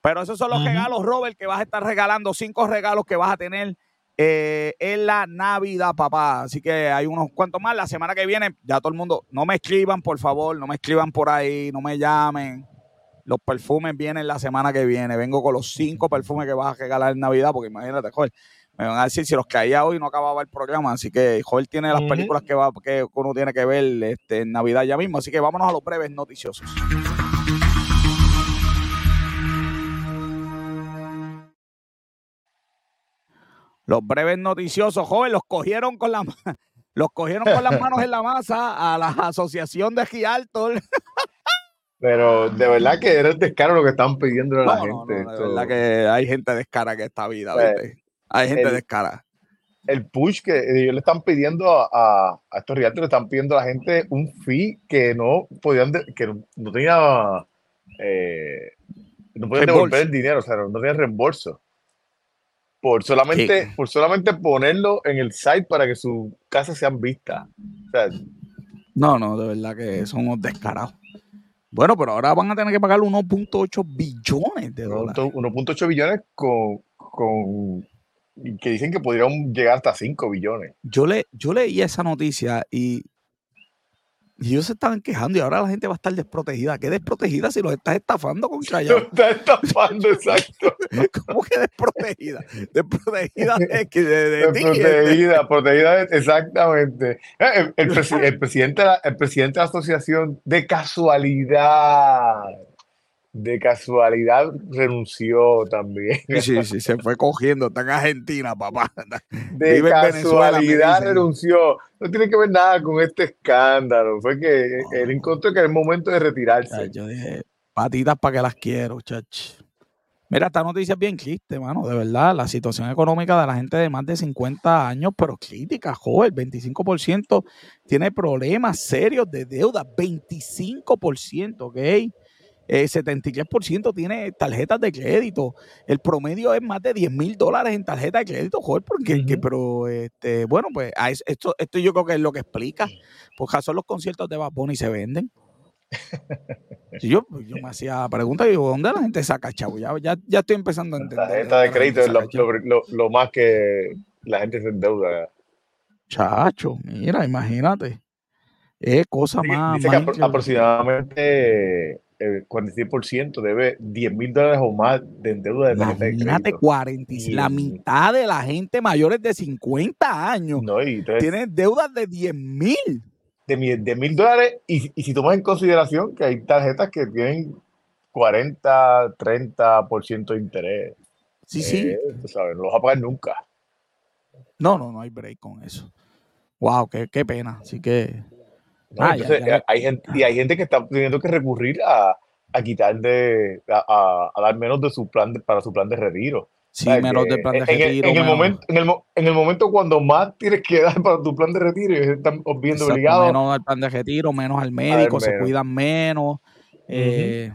Pero esos son los regalos, Robert, que vas a estar regalando, cinco regalos que vas a tener eh, en la Navidad, papá. Así que hay unos cuantos más. La semana que viene, ya todo el mundo, no me escriban, por favor, no me escriban por ahí, no me llamen. Los perfumes vienen la semana que viene. Vengo con los cinco perfumes que vas a regalar en Navidad, porque imagínate, joder, me van a decir si los caía hoy no acababa el programa. Así que Joel tiene las películas que, va, que uno tiene que ver este, en Navidad ya mismo. Así que vámonos a los breves noticiosos. Los breves noticiosos, joven, los cogieron con la los cogieron con las manos en la masa a la asociación de Gialtol. Pero de verdad que era el descaro lo que están pidiendo a la gente. No, de verdad que hay gente descara que esta vida, pues, Hay gente descara. El push que ellos le están pidiendo a, a, estos realtors, le están pidiendo a la gente un fee que no podían, que no, tenía, eh, no podían devolver el dinero, o sea, no tenía reembolso por solamente, por solamente ponerlo en el site para que sus casas sean vistas. no, no, de verdad que son unos descarados. Bueno, pero ahora van a tener que pagar 1.8 billones de dólares. 1.8 billones con, con que dicen que podrían llegar hasta 5 billones. Yo, le, yo leí esa noticia y y ellos se estaban quejando y ahora la gente va a estar desprotegida. ¿Qué desprotegida si los estás estafando con Chayanne? Los estás estafando, exacto. ¿Cómo que desprotegida? Desprotegida de, de, de, Desprotegida, protegida, exactamente. Eh, el, presidente, el presidente de la asociación, de casualidad, de casualidad renunció también. Sí, sí, se fue cogiendo, está en Argentina, papá. De casualidad renunció. No tiene que ver nada con este escándalo. Fue que él encontró que era el momento de retirarse. yo dije, patitas para que las quiero, chach. Mira, esta noticia es bien triste, mano, de verdad. La situación económica de la gente de más de 50 años, pero crítica, joven. 25% tiene problemas serios de deuda. 25%, ¿ok? Eh, 73% tiene tarjetas de crédito. El promedio es más de 10 mil dólares en tarjeta de crédito, joder, porque, que- pero este, bueno, pues a es- esto, esto yo creo que es lo que explica. Porque son los conciertos de Bad Bunny se venden. Si yo, pues, yo me hacía preguntas y digo, ¿dónde la gente saca chavo? Ya, ya, ya estoy empezando a La entender. tarjeta dónde de la crédito es lo, más que la gente se endeuda. Chacho, mira, imagínate. Es cosa Dice más, dice que más aproximadamente el 46% debe 10 mil dólares o más de deuda de tarjeta de Imagínate, crédito. 40, y- la mitad de la gente mayores de 50 años No, entonces tienen deudas de 10 mil. de mi- de mil dólares y, y si tomas en consideración que hay tarjetas que tienen 40, 30% de interés, Sí, sí. eh, tú sabes, no los vas a pagar nunca. No, no, no hay break con eso. Wow, qué, qué pena. Así que. ¿No? Ah, Entonces, ya. hay gente, y hay gente que está teniendo que recurrir a, a quitar de, a, dar menos de su plan de- para su plan de retiro. Sí, menos del plan de en, retiro. en el momento, en, el, mo- en el momento cuando más tienes que dar para tu plan de retiro, están viendo exacto, obligados. menos al plan de retiro, menos al médico, se menos. cuidan menos. eh,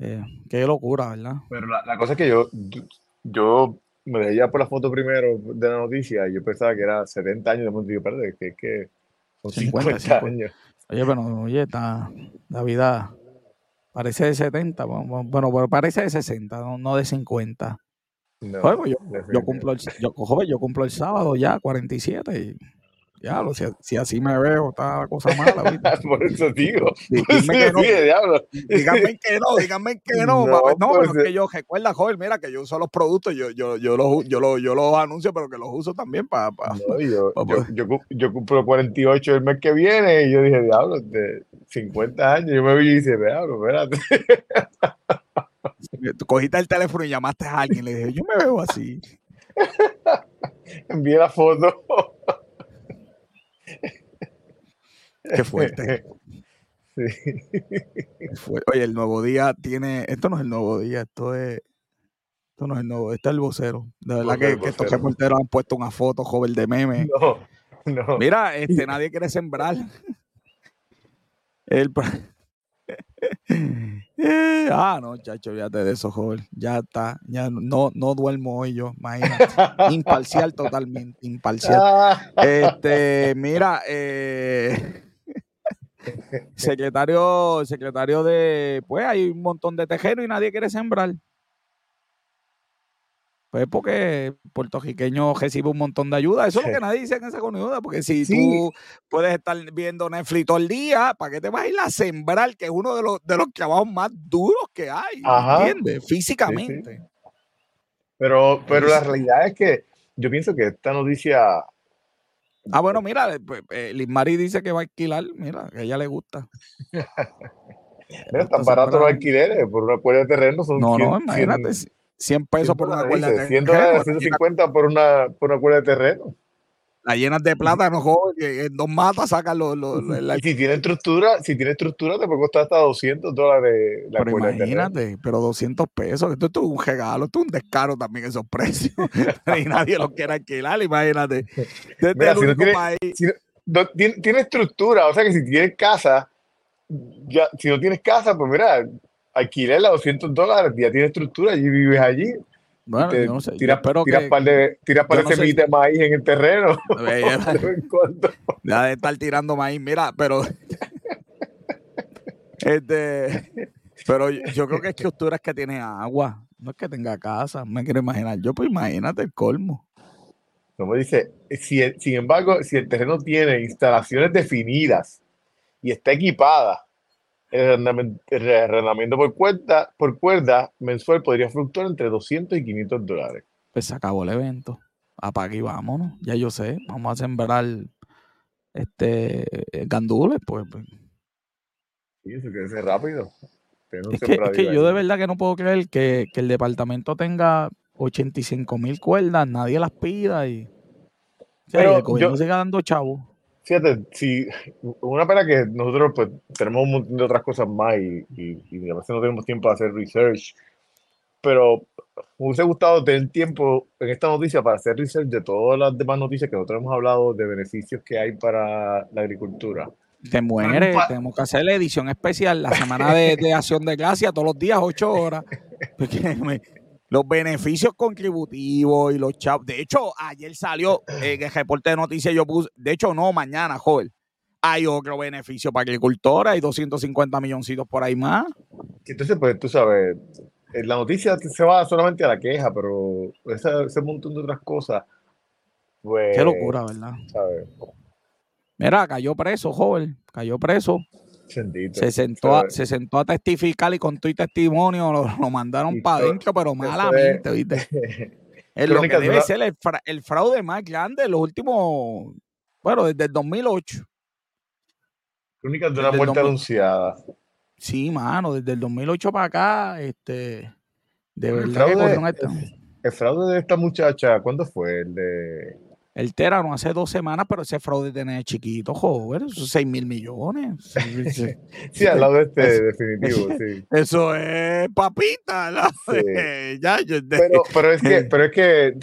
eh, qué locura, ¿verdad? Pero la, la cosa es que yo, yo, yo me dejé ya por la foto primero de la noticia y yo pensaba que era 70 años de momento digo, espérate, que es que son 50, 50, 50. años. Oye, pero oye, está, la vida parece de 70, bueno, bueno, pero parece de 60, no, no de 50. No, Oye, pues yo, yo cumplo el, yo, joven, yo cumplo el sábado ya, 47, y ya, si, si así me veo, está la cosa mala. Por eso digo. Di- Por eso Dime que no, dije, diablo. díganme que no, díganme que no, No. No, pues, pero es que yo recuerda, joven, mira que yo uso los productos, yo, yo, yo los, yo los, yo los anuncio, pero que los uso también para, No, yo, yo, yo, yo cumplo 48 el mes que viene y yo dije, diablo, de 50 años. Yo me vi y dije, diablo, espérate. Tú cogiste el teléfono y llamaste a alguien, le dije, yo me veo así. Envié la foto. Qué fuerte. Sí. qué fuerte. Oye, el nuevo día tiene, esto no es el nuevo día, esto es, esto no es el nuevo, este es el vocero. De verdad Vocero, que, que estos reporteros han puesto una foto, joven de meme. No, no. Mira, este, nadie quiere sembrar. El, Eh, ah, no, chacho, fíjate de eso, joven. Ya está. Ya no, no duermo hoy yo, imagínate. Imparcial totalmente, imparcial. Este, mira, eh, secretario, secretario de, pues hay un montón de tejeros y nadie quiere sembrar. Pues porque puertorriqueño recibe un montón de ayuda. Eso es lo que nadie dice en esa comunidad. Porque si Sí. tú puedes estar viendo Netflix todo el día, ¿para qué te vas a ir a sembrar? Que es uno de los, de los trabajos más duros que hay, Ajá. ¿entiendes? Físicamente. Pero, pero la realidad es que yo pienso que esta noticia. Ah, bueno, mira, eh, pues, eh, Liz Mari dice que va a alquilar, mira, que a ella le gusta. Mira, tan baratos los alquileres por una cuerda de terreno son No, 100, no, imagínate, 100, 100 pesos por una cuerda de 100 terreno, dólares, la llenas- 150 por una, por una cuerda de terreno. La llenas de plátano, que en dos matas sacan los, los- los- la- si tiene estructura, si tiene estructura, te puede costar hasta 200 dólares la Pero imagínate, pero 200 pesos, esto, esto es un regalo, esto es un descaro también esos precios. y nadie los quiere alquilar, imagínate. Este Mira, si no tiene-. Si no- tiene, tiene estructura, o sea que si tienes casa, ya, si no tienes casa, pues mira, alquiler a 200 dólares, ya tienes estructura, y vives allí. Bueno, te yo no sé, tiras, que par de, tiras par no de maíz en el terreno. Eh, de estar tirando maíz, mira, pero. este. Pero yo, yo creo que es que tiene agua, no es que tenga casa, me quiero imaginar. Yo, pues imagínate el colmo. Como dice, si sin embargo, si el terreno tiene instalaciones definidas y está equipada, el arrendamiento por cuerda, por cuerda mensual podría fluctuar entre 200 y 500 dólares. Pues se acabó el evento. Apaga y vámonos. Ya yo sé, vamos a sembrar este gandules, pues. pues. Sí, eso crece rápido. Es que, es que sembradío yo de verdad que no puedo creer que, que el departamento tenga 85 mil cuerdas, nadie las pida y, o sea, y Pero el gobierno yo- siga dando chavos. Fíjate, si una pena que nosotros pues tenemos un montón de otras cosas más y, y, y a veces no tenemos tiempo de hacer research, pero me hubiese gustado tener tiempo en esta noticia para hacer research de todas las demás noticias que nosotros hemos hablado de beneficios que hay para la agricultura. Te mueres, tenemos que hacer la edición especial, la semana de, de acción de gracia, todos los días, ocho horas. los beneficios contributivos y los chavos. De hecho, ayer salió en el reporte de noticias, yo puse, de hecho, no, mañana, joven. Hay otro beneficio para agricultores, hay 250 milloncitos por ahí más. Entonces, pues tú sabes, eh, la noticia se va solamente a la queja, pero ese, ese montón de otras cosas, pues... Qué locura, ¿verdad? Mira, cayó preso, joven, cayó preso. Se sentó, a, se sentó a testificar y con tu testimonio lo, mandaron para adentro, pero malamente, ¿viste? es lo que debe ser el, fraude más grande de los últimos, bueno, desde el 2008. Crónicas de una muerte anunciada. Sí, mano, desde el 2008 para acá, este, de verdad el fraude de esta muchacha, ¿cuándo fue? El de el Terano hace dos semanas, pero ese fraude tiene chiquito, joven, esos es 6 mil millones. sí, al lado de este definitivo, sí. Eso es papita. pero, pero, es que, pero es que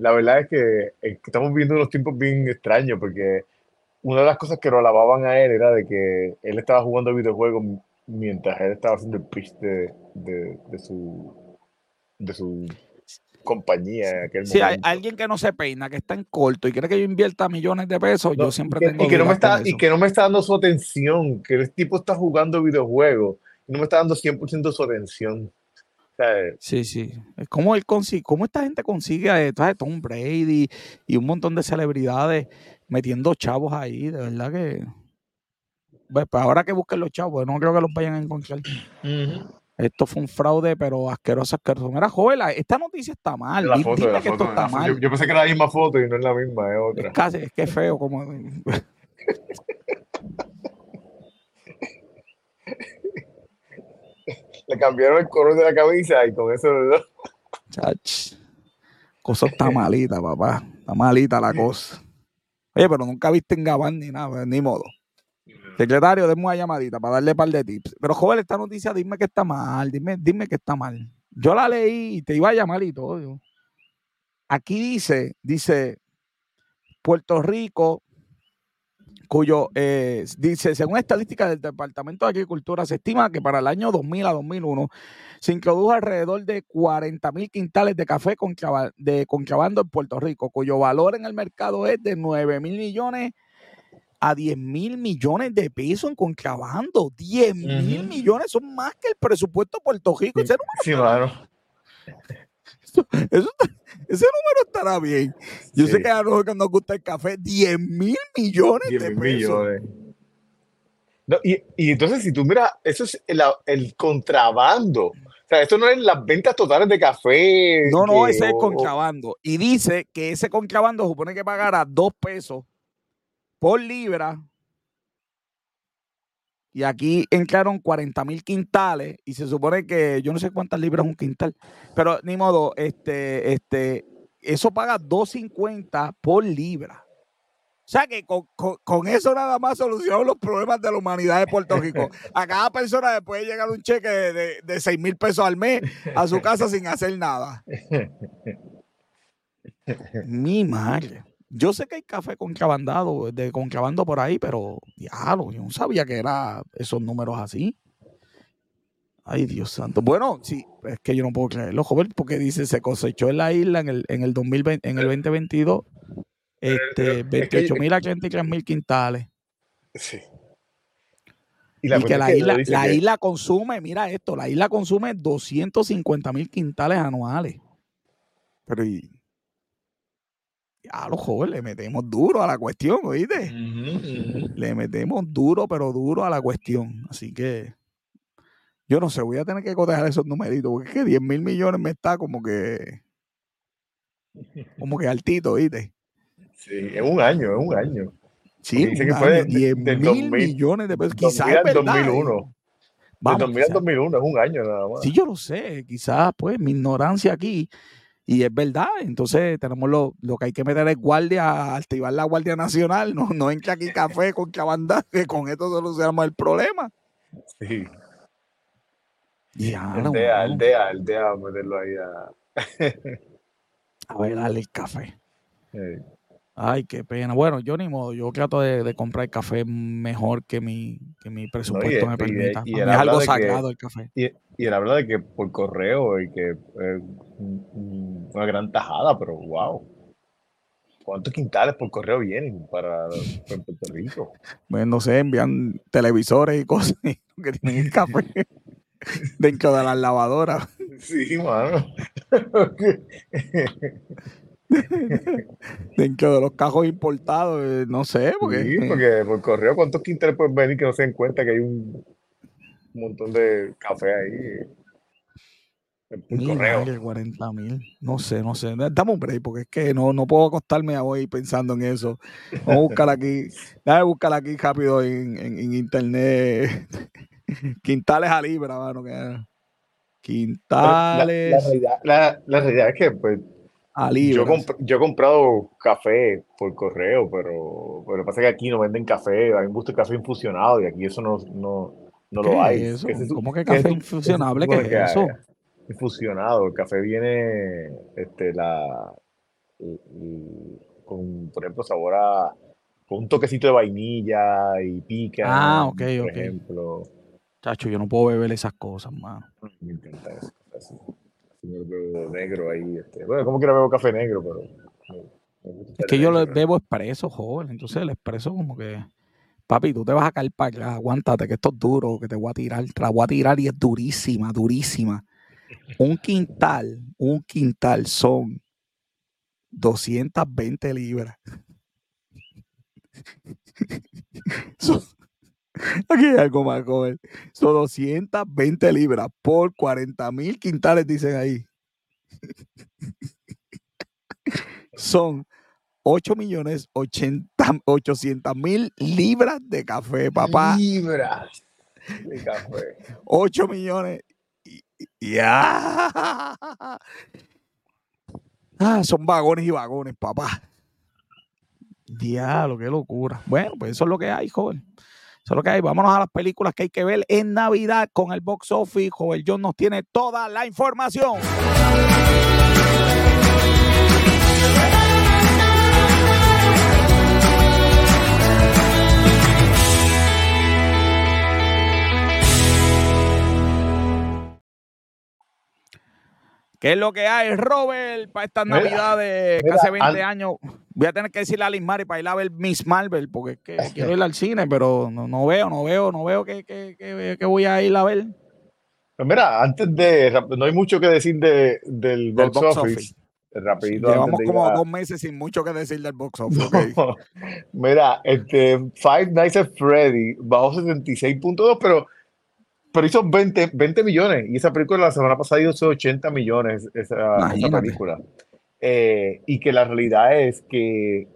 la verdad es que estamos viendo unos tiempos bien extraños, porque una de las cosas que lo alababan a él era de que él estaba jugando videojuegos mientras él estaba haciendo el pitch de, de su de su compañía en aquel si hay alguien que no se peina, que está en corto y quiere que yo invierta millones de pesos, yo siempre y que, tengo y que no me está Y que no me está dando su atención, que el tipo está jugando videojuegos y no me está dando 100% su atención. sí, sí. ¿Cómo, él consigue, ¿Cómo esta gente consigue a Tom Brady y un montón de celebridades metiendo chavos ahí? De verdad que... Pues, pues ahora que busquen los chavos, no creo que los vayan a encontrar. Esto fue un fraude, pero asqueroso, asqueroso. Mira, joven, esta noticia está mal. La foto, la foto, está mal. Yo, pensé que era la misma foto y no es la misma, es otra. Es casi, es que feo como... Le cambiaron el color de la camisa y con eso... Chach. Cosa está malita, papá. Está malita la cosa. Oye, pero nunca viste en Gabán ni nada, ni modo. Secretario, denme una llamadita para darle un par de tips. Pero, joven, esta noticia, dime que está mal, dime, dime que está mal. Yo la leí y te iba a llamar y todo. Aquí dice, dice, Puerto Rico, cuyo, eh, dice, según estadísticas del Departamento de Agricultura, se estima que para el año 2000 a 2001 se introdujo alrededor de 40 mil quintales de café de contrabando en Puerto Rico, cuyo valor en el mercado es de 9 mil millones a 10 mil millones de pesos en contrabando. 10 mil millones son más que el presupuesto de Puerto Rico. Ese número, ese número estará bien. Yo sé que a nosotros nos gusta el café. 10 mil millones de pesos. y, entonces, si tú miras, eso es el, contrabando. O sea, esto no es las ventas totales de café. No, no, ese es contrabando. Y dice que ese contrabando supone que pagará dos pesos por libra. Y aquí entraron 40 mil quintales y se supone que yo no sé cuántas libras es un quintal, pero ni modo, este, este, eso paga 2.50 por libra. O sea que con, eso nada más solucionamos los problemas de la humanidad de Puerto Rico. A cada persona le puede llegar un cheque de, de 6 mil pesos al mes a su casa sin hacer nada. Mi madre. Yo sé que hay café contrabandado, de contrabando por ahí, pero diablo, yo no sabía que era esos números así. Ay, Dios santo. Bueno, sí, es que yo no puedo creerlo, joven, porque dice se cosechó en la isla en el, en el, 2020, en el 2022 este, 28 mil a 33 mil quintales. Sí. Y, que la, isla, la isla consume, mira esto, la isla consume 250 mil quintales anuales. Pero y, a los jóvenes le metemos duro a la cuestión, ¿oíste? Le metemos duro, pero duro a la cuestión. Así que yo no sé, voy a tener que cotejar esos numeritos, porque es que 10 mil millones me está como que como que altito, ¿oíste? Sí, es un año, es un año. Sí, dice que fue 10 mil millones de pesos. Quizás es 2001. Vamos, 2000 2001 es un año nada más. Sí, yo lo sé. Quizás, pues, mi ignorancia aquí y es verdad, entonces tenemos lo, lo, que hay que meter es guardia, activar la Guardia Nacional, no, no entra aquí café con que con esto solucionamos el problema. Sí. Ya, Aldea, aldea, aldea, meterlo ahí a. A ver, dale el café. Eh, Ay, qué pena. Bueno, yo ni modo, yo trato de, de comprar café mejor que mi, que mi presupuesto y- me permita. y es algo que- sagrado el café. Y, él habla de que por correo y que es un- un- una gran tajada, pero wow. ¿Cuántos quintales por correo vienen para, para Puerto Rico? Pues, no sé, envían televisores y cosas que tienen el café dentro de las lavadoras. Sí, mano. dentro de los cajos importados, eh, no sé, porque, Sí, porque por correo, ¿cuántos quintales pueden venir que no se den cuenta que hay un montón de café ahí? Por Mil correo. madre, 40 mil, no sé, no sé, dame un break, porque es que no, no puedo acostarme hoy pensando en eso. Vamos a buscar aquí, déjame buscar aquí rápido en, en- en internet, quintales a libra, mano, que Pero La, la quintales realidad, la realidad es que pues, a yo, libra. comp- yo he comprado café por correo, pero, pero lo que pasa es que aquí no venden café, a mí me gusta el café infusionado y aquí eso no, no, no ¿Qué lo hay. ¿Cómo que café infusionable? ¿Qué es eso? Infusionado, el café viene este, la, y- y con, por ejemplo, sabor a, con un toquecito de vainilla y pica, Ah, ok, por ok. ejemplo. Chacho, yo no puedo beber esas cosas, mano. Me encanta eso. Así, lo bebo negro ahí. Este. Bueno, como quiera bebo café negro, pero Es que yo negro. bebo expreso, joven. Entonces el expreso como que, papi, tú te vas a caer para acá, aguántate, que esto es duro, que te voy a tirar, te la voy a tirar y es durísima, durísima. Un quintal, un quintal son 220 libras. Son- aquí hay algo más, joven. Son 220 libras por 40 mil quintales, dicen ahí. Son 8 millones 80, 800 mil libras de café, papá. Libras de café. 8 millones. ¡Ya! Ah, son vagones y vagones, papá. Diablo, qué locura. Bueno, pues eso es lo que hay, joven. Eso es lo que hay. Vámonos a las películas que hay que ver en Navidad con el box office. Joven John nos tiene toda la información. ¿Qué es lo que hay, Robert, para estas Mira, navidades? mira, hace 20 an- años. Voy a tener que decirle a Liz Mari para ir a ver Miss Marvel, porque es que quiero ir al cine, pero no, no veo, no veo, no veo que, que- que- que voy a ir a ver. Pues mira, antes de. No hay mucho que decir de, del Del box, office. office. Rapidito Llevamos como a- dos meses sin mucho que decir del box office. Mira, este, Five Nights at Freddy bajó 76.2, pero, pero hizo 20, 20 millones. Y esa película la semana pasada hizo 80 millones, esa, película. Eh, y que la realidad es que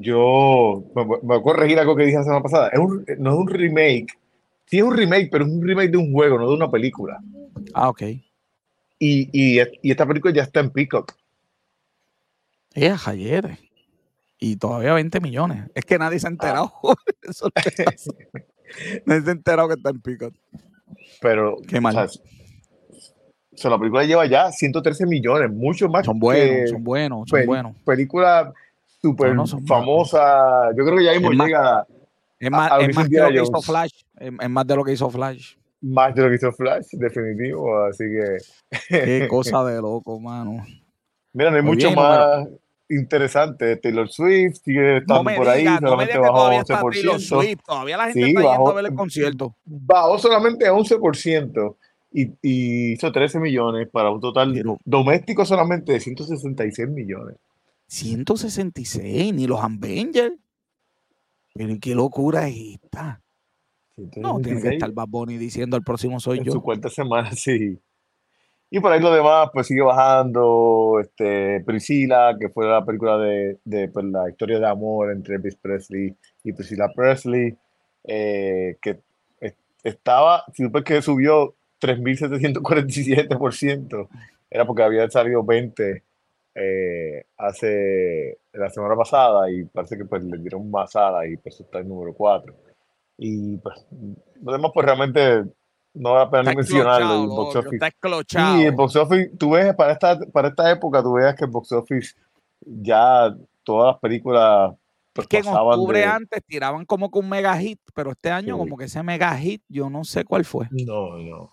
yo- me, voy a corregir algo que dije la semana pasada, es un- no es un remake, sí es un remake, pero es un remake de un juego, no de una película. Ah, ok. Y, y, y esta película ya está en Peacock. Es ayer. Y todavía 20 millones. Es que nadie se ha enterado. Eso es lo que pasa. Nadie se ha enterado que está en Picot. Pero, Qué mal. o sea, o sea, la película lleva ya 113 millones, mucho más Son buenos, que son buenos, son buenos. película súper No, no, son famosa. Yo creo que ya mismo Es llega Es más, a es más Indiana lo que hizo. Flash. Es, es más de lo que hizo Flash. más de lo que hizo Flash, definitivo. Así que, Qué cosa de loco, mano. mira, no hay Muy mucho bien, más interesante. Taylor Swift sigue estando por ahí, solamente bajó todavía está 11%. Taylor Swift. Todavía la gente Sí, está yendo bajó- a ver el concierto. Bajó solamente a 11% y, y hizo 13 millones para un total Pero doméstico solamente de 166 millones. 166, ni los Avengers. Pero qué locura es esta. No, tiene que 166 estar Bad Bunny diciendo el próximo soy en su yo. cuarta semana, sí. Y por ahí lo demás, pues sigue bajando. Este, Priscila, que fue la película de, de, pues, la historia de amor entre Elvis Presley y Priscilla Presley, eh, que es- estaba, si supe que subió 3.747%, era porque había salido 20 eh, hace la semana pasada y parece que pues le dieron más ala y pues está el número 4. Y pues lo demás pues realmente no da pena Está ni mencionarlo. El box office. está Sí, el box office, tú ves, para esta, para esta época, tú veas que el box office ya todas las películas pues Es que en octubre de... antes tiraban como que un mega hit, pero este año Sí. como que ese mega hit, yo no sé cuál fue. No, no.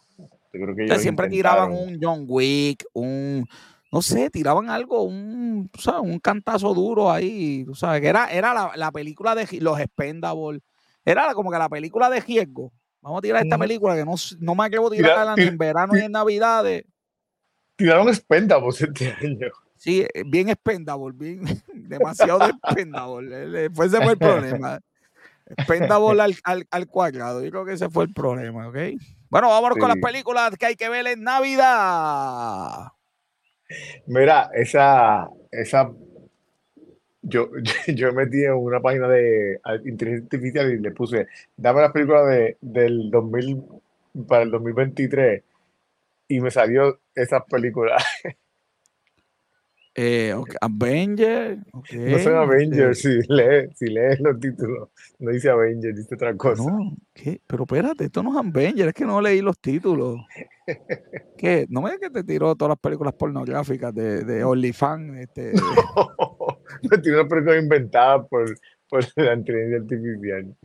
Yo creo que O sea, ellos siempre tiraban un John Wick, un, no sé, tiraban algo, un, sabes, un cantazo duro ahí, que era, era la, la película de los Expendables, era como que la película de riesgo. Vamos a tirar esta película que no, no me atrevo a Tira- tirarla ni ti- en verano ni en Navidades. Tiraron Expendables este año. Sí, eh, bien expendable, bien, demasiado de el- Fue ese fue el problema. Expendable al, al, al cuadrado. Yo creo que ese fue el problema, ¿ok? Bueno, vámonos con las películas que hay que ver en Navidad. Mira, esa, esa, yo, yo metí en una página de inteligencia artificial y le puse, dame las películas de, del 2000 para el 2023 y me salió esas películas. Eh, ok, Avenger. ok, No son este, Avengers, si lees, si lees los títulos, no dice Avengers, dice otra cosa. No, ¿qué? Pero espérate, esto no es Avenger, es que no leí los títulos. ¿Qué? No me digas que te tiró todas las películas pornográficas de, de OnlyFans. Este, No, tiene una película inventada por, por la inteligencia artificial.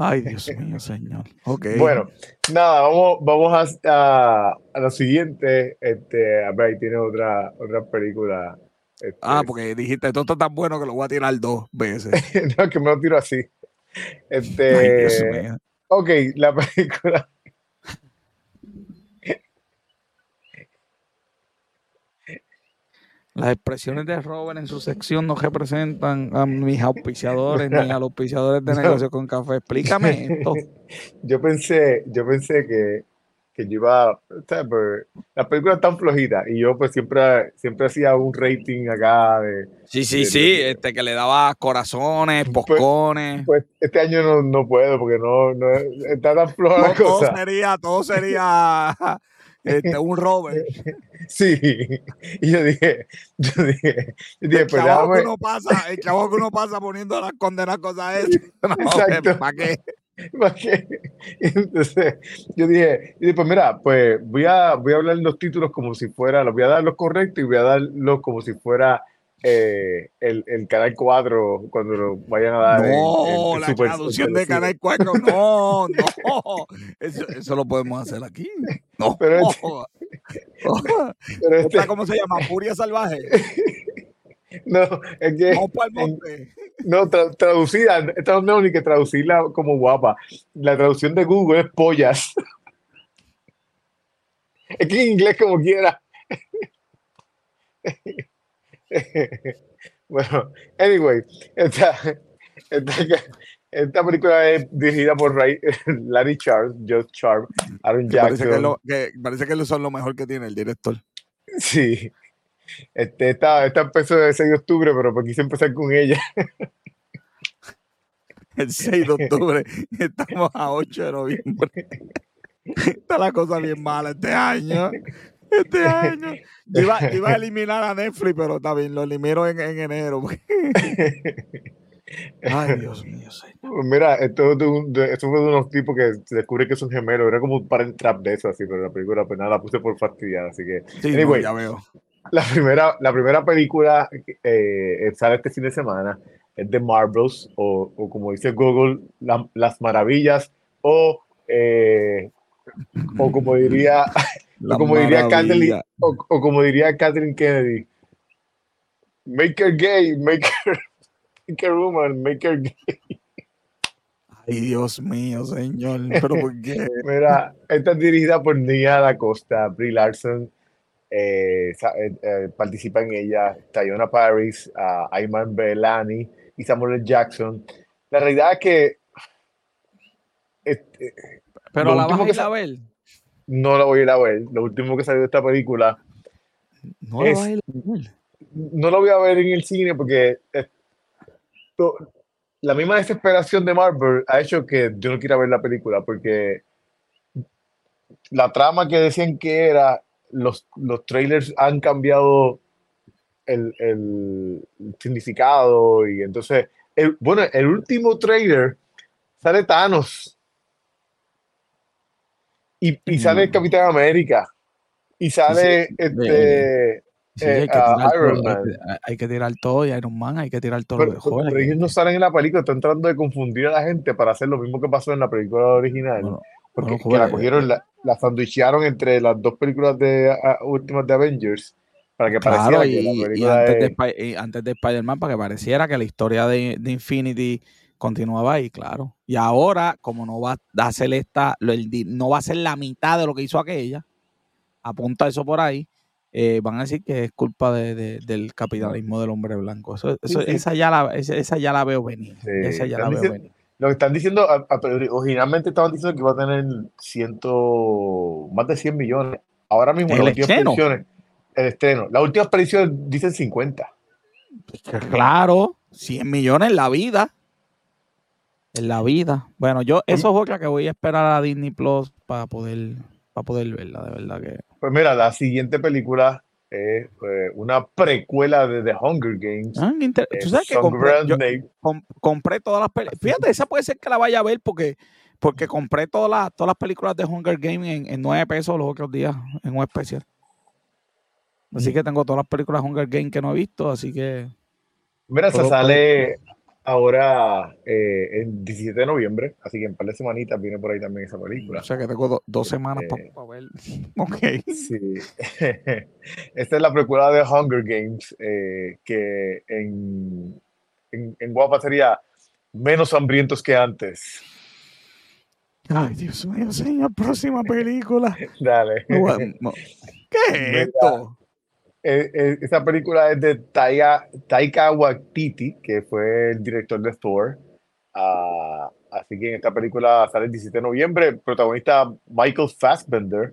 Ay, Dios mío, señor. Ok. Bueno, nada, vamos, vamos a, a, a lo siguiente. Este, a ver, ahí tiene otra, otra película. Este, Ah, porque dijiste, esto está tan bueno que lo voy a tirar dos veces. no, que me lo tiro así. Ay, Dios Este, mío. ok, la película. Las expresiones de Robert en su sección no representan a mis auspiciadores ni a los auspiciadores de No. negocios con café. Explícame esto. Yo pensé, yo pensé que, que yo iba, o sea, pues, la película es tan flojita y yo pues siempre, siempre hacía un rating acá de, Sí, sí, de- sí, de- este que le daba corazones, Pues- poscones. pues este año no, no puedo porque no, no está tan floja la todo, todo cosa. sería, todo sería este, un Robert. Sí, y yo dije, yo dije, yo dije, El pues chavo que uno pasa, el chavo que uno pasa poniendo las condenas cosas esas. No, Exacto. ¿Para qué? ¿para qué? Entonces, yo dije, y pues mira, pues voy a, voy a hablar los títulos como si fuera, los voy a dar los correctos y voy a darlos como si fuera eh, el, el Canal 4 cuando lo vayan a dar No, la Super- traducción de. Canal 4, no, no. Eso, eso lo podemos hacer aquí. No. Pero este- Pero este, ¿Esta cómo se llama? Furia salvaje. no, es que, Vamos para el monte. no, tra- traducida, esta no ni que traducirla como guapa. La traducción de Google es pollas. Es que en inglés como quiera. Bueno, anyway, esta, esta, esta película es dirigida por Ray- Larry Sharp, Josh Sharp, Aaron Que parece, que, Jackson. lo, que parece que son lo mejor que tiene el director. Sí. Este, esta, esta empezó el 6 de octubre, pero pues quise empezar con ella. El 6 de octubre. Estamos a 8 de noviembre. Está la cosa bien mala este año. Este año. Yo iba, yo iba a eliminar a Netflix, pero está bien, lo elimino en, en enero. Ay, Dios mío, señor. Pues Mira, esto, es de un- de- esto fue de unos tipos que se descubre que son gemelos. Era como un parent trap de eso, así, pero la película, pues nada, la puse por fastidiar. Así que, Sí, no, Anyway. ya veo. la primera, la primera película eh, sale este fin de semana es de Marvels, o, o como dice Google, la- Las Maravillas, o, eh, o como diría, La o como diría Kathleen, o, o como diría Kathleen Kennedy, make her gay, make her, make her woman, make her gay. Ay, Dios mío, señor. Pero ¿por qué? Mira, esta es dirigida por Nia Da Costa, Brie Larson, eh, eh, eh, participa en ella Tayona Paris, ah, Ayman Belani y Samuel L. Jackson. La realidad es que este, Pero la vas a que ir a ver. No la voy a ir a ver. Lo último que salió de esta película, No la Es- vas a ir a ver. no la voy a ver en el cine porque esto- la misma desesperación de Marvel ha hecho que yo no quiera ver la película porque la trama que decían que era, los, los trailers han cambiado el, el significado y entonces, el, bueno, el último trailer sale Thanos. Y, y sale el Capitán América. Y sale Sí, este. Sí, eh, hay, que a tirar Iron todo, Man. hay que tirar todo y Iron Man, hay que tirar todo Pero, lo mejor. pero ellos que- no salen en la película, están tratando de confundir a la gente para hacer lo mismo que pasó en la película original. bueno, porque bueno, que la joder, cogieron, la, la sandwichearon entre las dos películas de ah, últimas de Avengers para que Claro, pareciera y, que la y película antes, de, de Spider-Man, para que pareciera que la historia de, de Infinity continuaba ahí, claro. Y ahora, como no va a hacer esta, no va a ser la mitad de lo que hizo aquella, apunta eso por ahí, eh, van a decir que es culpa de- de- del capitalismo del hombre blanco. Eso, eso- sí. Esa, ya la, esa, esa ya la veo venir. Sí, Esa ya la veo diciendo- venir. Lo que están diciendo, a- a- originalmente estaban diciendo que iba a tener ciento, más de 100 millones. Ahora mismo, ¿El las últimas predicciones, el estreno, las últimas predicciones dicen 50. Claro, 100 millones en la vida. En la vida. Bueno, yo, eso es otra que voy a esperar a Disney Plus para poder, para poder verla, de verdad que. Pues mira, la siguiente película es eh, una precuela de The Hunger Games. Ah, inter- eh, Tú sabes que compré, yo todas las películas. Fíjate, esa puede ser que la vaya a ver porque, porque compré todas las, todas las películas de Hunger Games en, en 9 pesos los otros días en un especial. Así Mm. que tengo todas las películas de Hunger Games que no he visto, así que. Mira, se sale ahora eh, el 17 de noviembre, así que en un par de semanitas viene por ahí también esa película. O sea que tengo do- dos semanas Eh, para ver. Ok. Sí. Esta es la precuela de Hunger Games, eh, que en, en, en Guapa sería menos hambrientos que antes. Ay, Dios mío, señor, próxima película. Dale. ¿Qué es esto? Eh, eh, esta película es de Taika, Taika Waititi, que fue el director de Thor. Ah, así que en esta película sale el 17 de noviembre. Protagonista Michael Fassbender.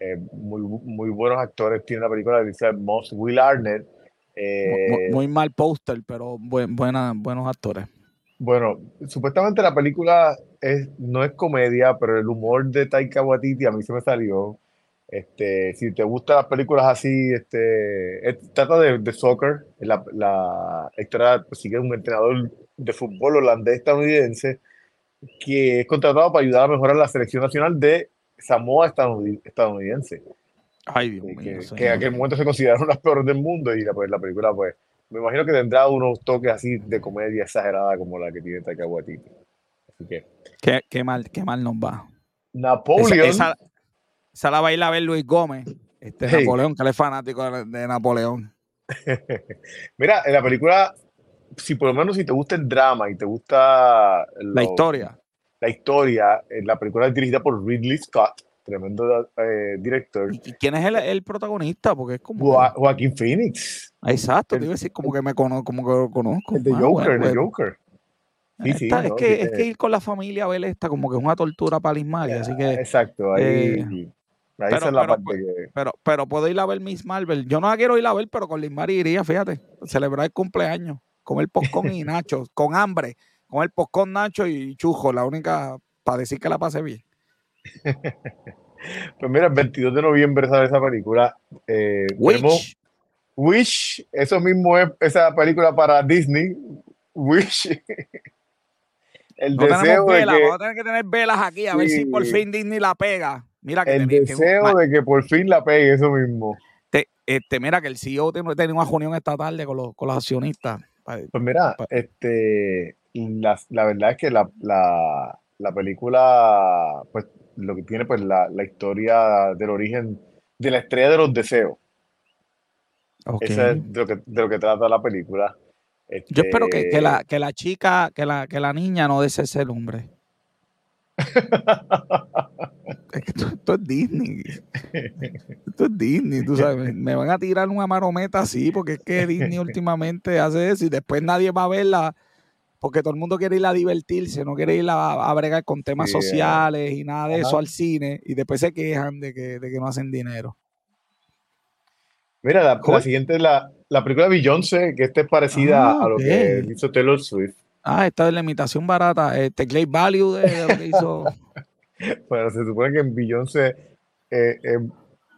eh, muy, muy buenos actores. Tiene la película de Elizabeth Moss, Will Arnett. eh, Muy, muy mal póster, pero buen- buena, buenos actores. Bueno, supuestamente la película es, no es comedia, pero el humor de Taika Waititi a mí se me salió. Este, si te gustan las películas así, este, es- trata de, de soccer. La, la historia pues, sigue un entrenador de fútbol holandés estadounidense que es contratado para ayudar a mejorar la selección nacional de Samoa estadounid- estadounidense, Ay, Dios que, mío, que- en aquel momento se consideraron las peores del mundo y la, pues, la película, pues, me imagino que tendrá unos toques así de comedia exagerada como la que tiene Taika Waititi. Así que, Qué, qué mal, qué mal nos va. Esa, esa la va a ir a ver Luis Gómez, este Hey. Napoleón, que él es fanático de, de Napoleón. mira, en la película, si por lo menos si te gusta el drama y te gusta La historia. la historia, eh, la película es dirigida por Ridley Scott, tremendo eh, director. ¿Y quién es el, el protagonista? Porque es como. Jo- Joaquín Phoenix, Ah, Exacto, el- te iba a decir como que me conozco, como que lo conozco. el de Ah, Joker, bueno, el de Joker. Sí, sí, esta- es, que, Sí, es que eh, ir con la familia a ver esta como que es una tortura para Lismari, así que. Exacto, ahí, eh, ahí pero- esa es la pero, parte pues, que... Pero, pero puedo ir a ver Miss Marvel. Yo no la quiero ir a ver, pero con Lismari iría, fíjate. Celebrar el cumpleaños. Comer popcorn y nachos. Con hambre. Comer popcorn, nacho y chujo. La única para decir que la pasé bien. Pues mira, el 22 de noviembre sale esa película. Eh, Witch. Wish, eso mismo es esa película para Disney. Wish. El No tenemos deseo de que, Vamos a tener que tener velas aquí a ver si por fin Disney la pega. Mira que el tenía- deseo de que por fin la pegue, eso mismo. te- este, mira que el CEO tiene, tiene una reunión esta tarde con los, con los accionistas. Pues mira, Pa- este, la, la verdad es que la, la, la película, pues lo que tiene, pues la, la historia del origen de la estrella de los deseos. Ok. Esa es de lo que, de lo que trata la película. Yo espero que, que la, Este, que la chica, que la, que la niña no desee ese hombre. Es que esto, esto es Disney. Esto es Disney, tú sabes. Me van a tirar una marometa así, porque es que Disney últimamente hace eso y después nadie va a verla, porque todo el mundo quiere ir a divertirse, no quiere ir a, a bregar con temas sociales y nada de ajá. eso al cine, y después se quejan de que, de que no hacen dinero. Mira, la, siguiente es la, la película Beyoncé, que esta es parecida Ah, a lo que hizo Taylor Swift. Ah, esta es la imitación barata, este Clay Value de, de lo que hizo. Bueno, se supone que en Beyoncé eh, eh,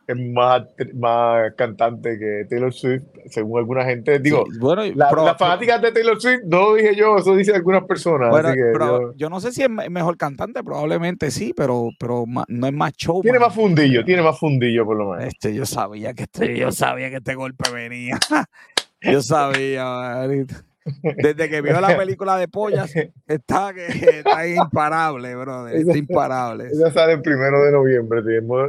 es más, más cantante que Taylor Swift, según alguna gente. Digo, bueno, la, las fanáticas de Taylor Swift no lo dije yo, eso dicen algunas personas. así que yo, yo, no sé si es mejor cantante, probablemente sí, pero, pero no es más show. Tiene más fundillo, tiene más fundillo por lo menos. Este, yo sabía que este, yo sabía que este golpe venía. yo sabía, desde que vio la película de pollas, está, está imparable, brother. Está imparable. Ella sale el primero de noviembre.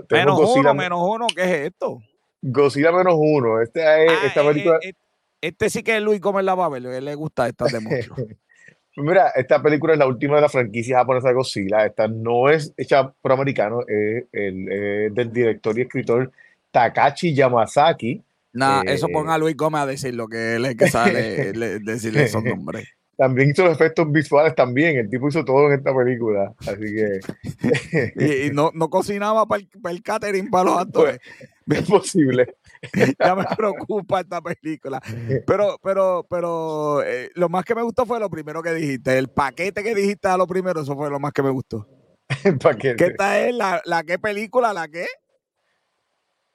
menos uno, menos uno, ¿qué es esto? Godzilla menos uno. Este es, ah, esta eh, película... Eh, este sí que es Luis Gómez la a él le gusta esta de mucho. Mira, esta película es la última de la franquicia japonesa de Godzilla. Esta no es hecha por americano, es, el, del director y escritor Takashi Yamazaki Nah, eso eh, ponga a Luis Gómez a decir lo que él es que sale decirle esos nombres. También hizo los efectos visuales también, el tipo hizo todo en esta película, así que... y, no, no, cocinaba para el, catering para los actores. Es posible. ya me preocupa esta película. Pero, pero, pero eh, lo más que me gustó fue lo primero que dijiste. El paquete que dijiste a lo primero, eso fue lo más que me gustó. El paquete. ¿Qué esta es? ¿La, la qué película? ¿La qué?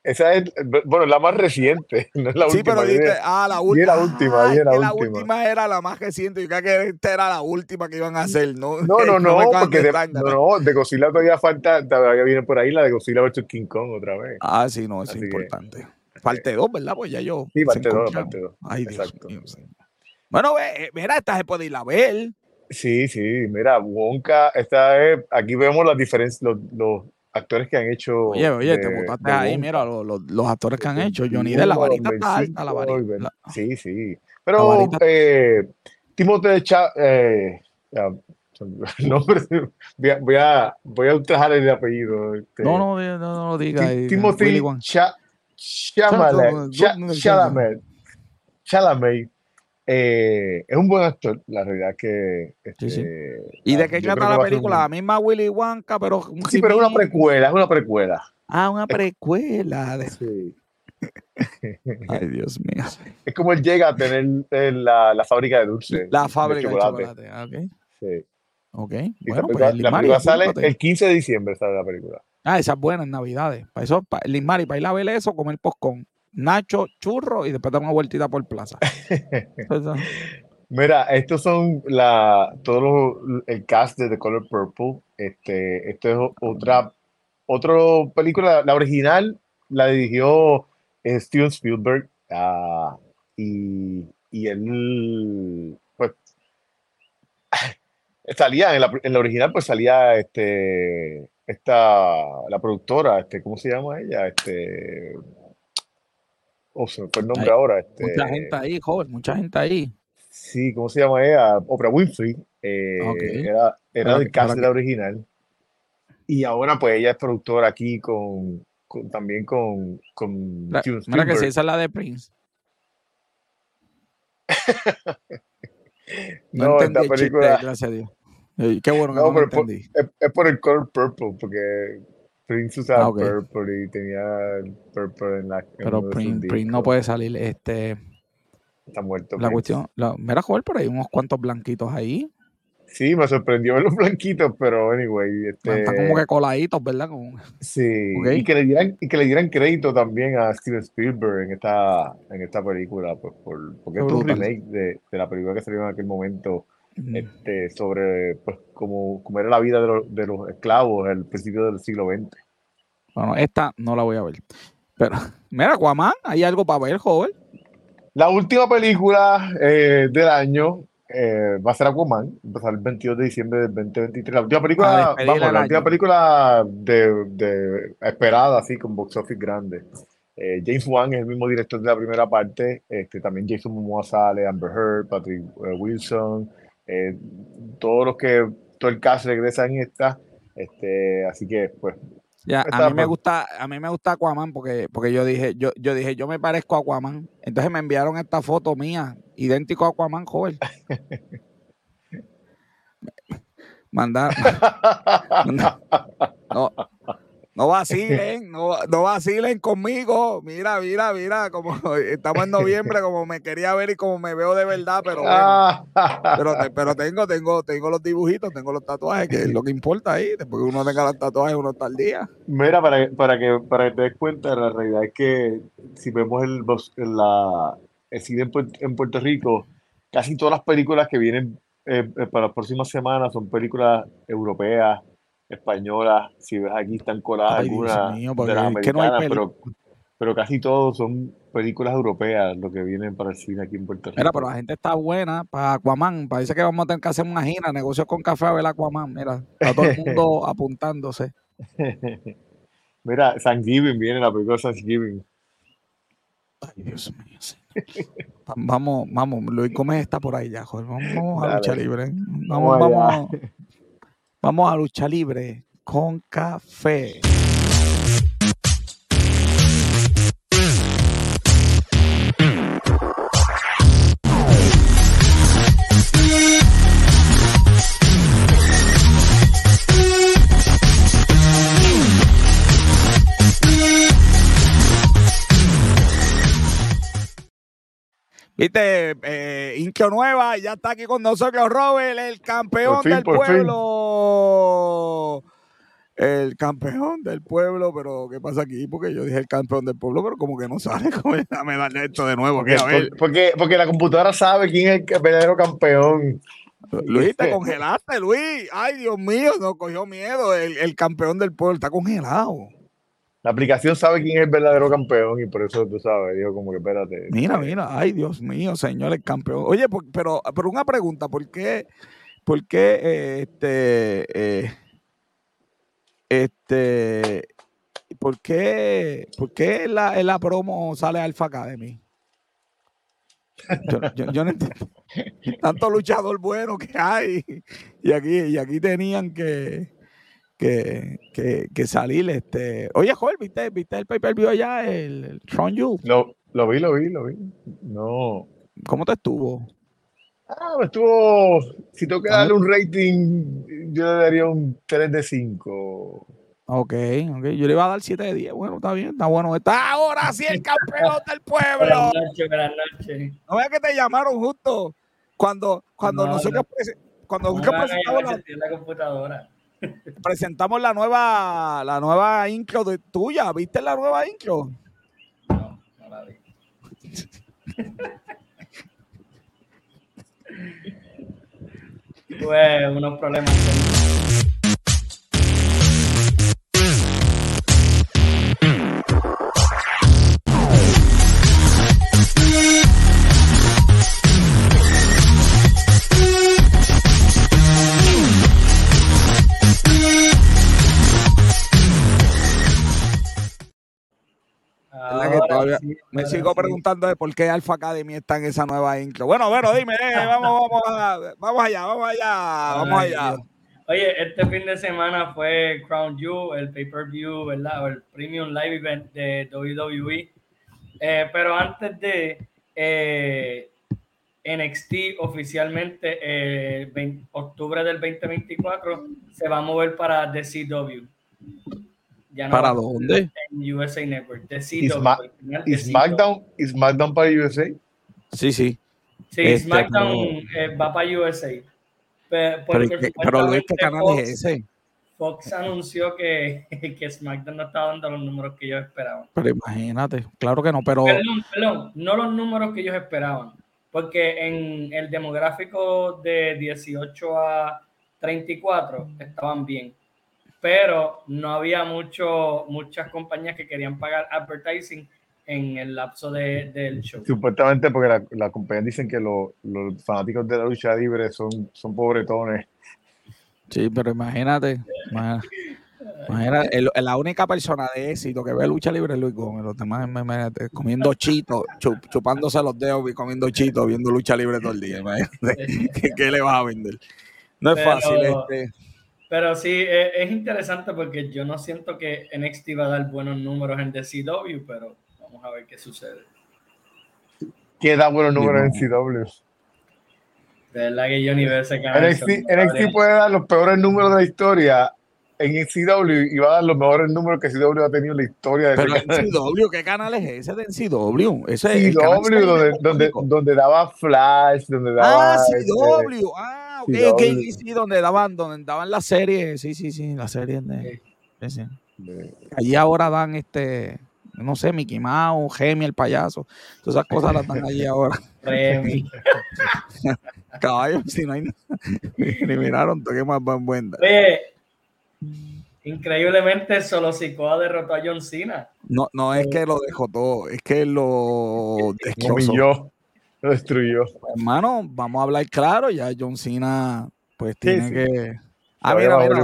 Esa es, bueno, la más reciente, no es la sí, última. pero dijiste, ah, la última. la última, la, última. la última era la más reciente. Yo creo que esta era la última que iban a hacer, ¿no? No, no, no, porque de, no, no, de Godzilla todavía falta, todavía viene por ahí la de Godzilla vs. King Kong otra vez. Ah, sí, no, es importante. parte 2, ¿verdad? Pues ya yo. Sí, parte 2, parte 2. Ay, Dios mío. Bueno, ve, mira, esta se puede ir a ver. Sí, sí, mira, Wonka, esta es, aquí vemos las diferencias, los, los actores que han hecho. Oye, oye, te botaste ahí, mira, los, los, actores que han hecho. Johnny de la varita está alta, la varita. Sí, sí. Pero eh, Timothée Cha, eh, no, voy, a, voy, a, voy a ultrajar el apellido. Este, no, no, no, no, lo diga. Timothy Chalamet. Chalamet. Eh, es un buen actor, la realidad que. Este, ¿Y de qué trata la película? La misma Willy Wonka, pero. sí, pero es una precuela, es una precuela. Ah, una precuela. Sí. Ay, Dios mío. Es como él llega a tener la, la fábrica de dulces. La fábrica de chocolate. Ah, ok. Sí. Ok. Bueno, pues, la película sale el 15 de diciembre, sale la película. Ah, esa es buena en Navidades. Para eso, para, Lismari, para ir a ver eso, comer postcón. Nacho, churro y después dar una vueltita por plaza. Mira, estos son la, todo el cast de The Color Purple. Este, esto es otra, otra película. La original la dirigió eh, Steven Spielberg uh, y, y él, pues, salía en la, en la, original, pues salía este, esta, la productora, este, ¿cómo se llama ella? Este, Oh, se me fue el nombre ahora. Este, mucha gente ahí, joven, mucha gente ahí. Sí, ¿cómo se llama ella? Oprah Winfrey. Eh, era era del cast de la original. Y ahora, pues, ella es productora aquí con, también con, con la, Mira que sí, esa es la de Prince. no, esta película. gracias a Dios. Qué bueno que no, pero entendí. es, es, por el color purple, porque Prince usaba ah, purple y tenía purple en la. Pero Prince, Prince, no puede salir. Este, Está muerto. La cuestión. La, mira, joder, por ahí unos cuantos blanquitos ahí. Sí, me sorprendió ver los blanquitos, pero anyway. Este, Están como que coladitos, ¿verdad? Como... Sí, y, que le dieran, y que le dieran crédito también a Steven Spielberg en esta, en esta película, pues, por, porque es un remake de, de, la película que salió en aquel momento este, sobre pues, cómo, cómo, era la vida de, de los esclavos al principio del siglo XX. Bueno, esta no la voy a ver. Pero, mira, Aquaman, hay algo para ver, joven. La última película eh, del año eh, va a ser Aquaman, va el 22 de diciembre del 2023. La última película, vamos, la última película de, de, esperada, así, con box office grande. Eh, James Wan es el mismo director de la primera parte. Este, también Jason Momoa sale, Amber Heard, Patrick Wilson, eh, todos los que, todo el cast regresa en esta, este, así que pues. Ya, a mí me gusta, a mí me gusta Aquaman porque, porque yo dije, yo, yo dije, yo me parezco a Aquaman. Entonces me enviaron esta foto mía, idéntico a Aquaman, joven. Mandar. no, No vacilen, no, no vacilen conmigo. Mira, mira, mira, como estamos en noviembre, como me quería ver y como me veo de verdad, pero bueno. pero, pero tengo, tengo, tengo los dibujitos, tengo los tatuajes, que es lo que importa ahí. Después que uno tenga los tatuajes, uno está al día. Mira, para, para, que, para que te des cuenta, la realidad es que si vemos el, la, el cine en, Puerto Rico, casi todas las películas que vienen eh, eh, para las próximas semanas son películas europeas españolas, si ves aquí están coladas algunas de las americanas, pero, pero casi todos son películas europeas lo que vienen para el cine aquí en Puerto Rico. Mira, pero la gente está buena para Aquaman. Parece que vamos a tener que hacer una gira, negocios con café a ver Aquaman. Mira, está todo el mundo apuntándose. Mira, Thanksgiving viene la película Thanksgiving. Ay, Dios mío. vamos, vamos, Luis Gómez está por ahí ya, joder. Vamos, a lucha libre. Vamos, vamos, vamos, Vamos a lucha libre con café. Viste, eh, Nueva, ya está aquí con nosotros Robert, el campeón del pueblo. El campeón del pueblo, pero ¿qué pasa aquí? Porque yo dije el campeón del pueblo, pero como que no sale. Déjame darle esto de nuevo. Porque, porque, la computadora sabe quién es el verdadero campeón. Luis, te congelaste, Luis. Ay, Dios mío, nos cogió miedo. El, el campeón del pueblo está congelado la aplicación sabe quién es el verdadero campeón y por eso tú sabes, dijo como que espérate. Mira, mira, ay Dios mío, señor el campeón. Oye, pero, pero una pregunta, ¿por qué, por qué eh, este, eh, este, por qué, por qué en la, la promo sale Alpha Academy? Yo, yo, no entiendo. Tanto luchador bueno que hay. Y aquí, y aquí tenían que, que, que, que salir. Este... Oye, Joel, ¿viste, ¿viste el pay-per-view allá, el, el Tron Lo, lo vi, lo vi, lo vi. No. ¿Cómo te estuvo? Ah, estuvo. Si tengo que darle un rating, yo le daría un 3 de 5. Ok, ok. Yo le iba a dar 7 de 10. Bueno, está bien, está bueno. Está ahora sí el campeón del pueblo. Buenas noches, buenas noches. No veas que te llamaron justo cuando, cuando nosotros cuando nosotros presentamos la, la computadora presentamos la nueva, la nueva intro de tuya. ¿Viste la nueva intro? No, no la vi. Tuve unos problemas. Me sigo preguntando de por qué Alpha Academy está en esa nueva intro. Bueno, bueno, dime, eh, vamos, vamos, vamos allá, vamos allá, vamos allá. Oye, este fin de semana fue Crown Jewel, el pay-per-view, ¿verdad? O el Premium Live Event de WWE. Eh, pero antes de eh, NXT oficialmente, eh, octubre del 2024, se va a mover para The CW. ¿Para dónde? En USA Network. ¿Es SmackDown, SmackDown para USA? Sí, sí. Sí, este, SmackDown eh, va para USA. Pero, pero, Luis, ¿qué canal es ese? Fox anunció que, que SmackDown no estaba dando los números que ellos esperaban. Pero imagínate, claro que no, pero... Perdón, perdón, no los números que ellos esperaban, porque en el demográfico de 18 a 34 estaban bien pero no había mucho, muchas compañías que querían pagar advertising en el lapso de, del show. Supuestamente porque las la compañías dicen que los fanáticos de la lucha libre son, son pobretones. Sí, pero imagínate, imagínate, la única persona de éxito que ve lucha libre es Luis Gómez, los demás comiendo chitos, chupándose los dedos y comiendo chitos, viendo lucha libre todo el día. ¿Qué, le vas a vender? No es fácil este pero sí, e, es, interesante porque yo no siento que NXT va a dar buenos números en DCW, pero vamos a ver qué sucede. ¿Qué da buenos números en CW? De verdad que yo ni veo ese canal. NXT, NXT puede dar los peores números de la historia en CW iba a dar los mejores números que CW ha tenido en la historia de Pero en. CW, ¿qué canal es ese de CW? Ese es el CW, canal que donde, donde, donde, daba Flash, donde Ah, daba. este, CW. Ah. Sí, sí, donde daban, donde daban las series. Sí, sí, sí, las series de. sí, sí. de- Allí ahora dan este, no sé, Mickey Mouse, Gemi, el payaso. Todas esas cosas las dan allí ahora. Remy. Caballo, si no hay nada. Ni miraron, toqué más van buena. Increíblemente solo Sikoa derrotó a John Cena. No, no es que lo dejó todo, es que lo humilló, lo destruyó. Hermano, vamos a hablar claro, ya John Cena pues tiene sí. que... Ah, mira, mira,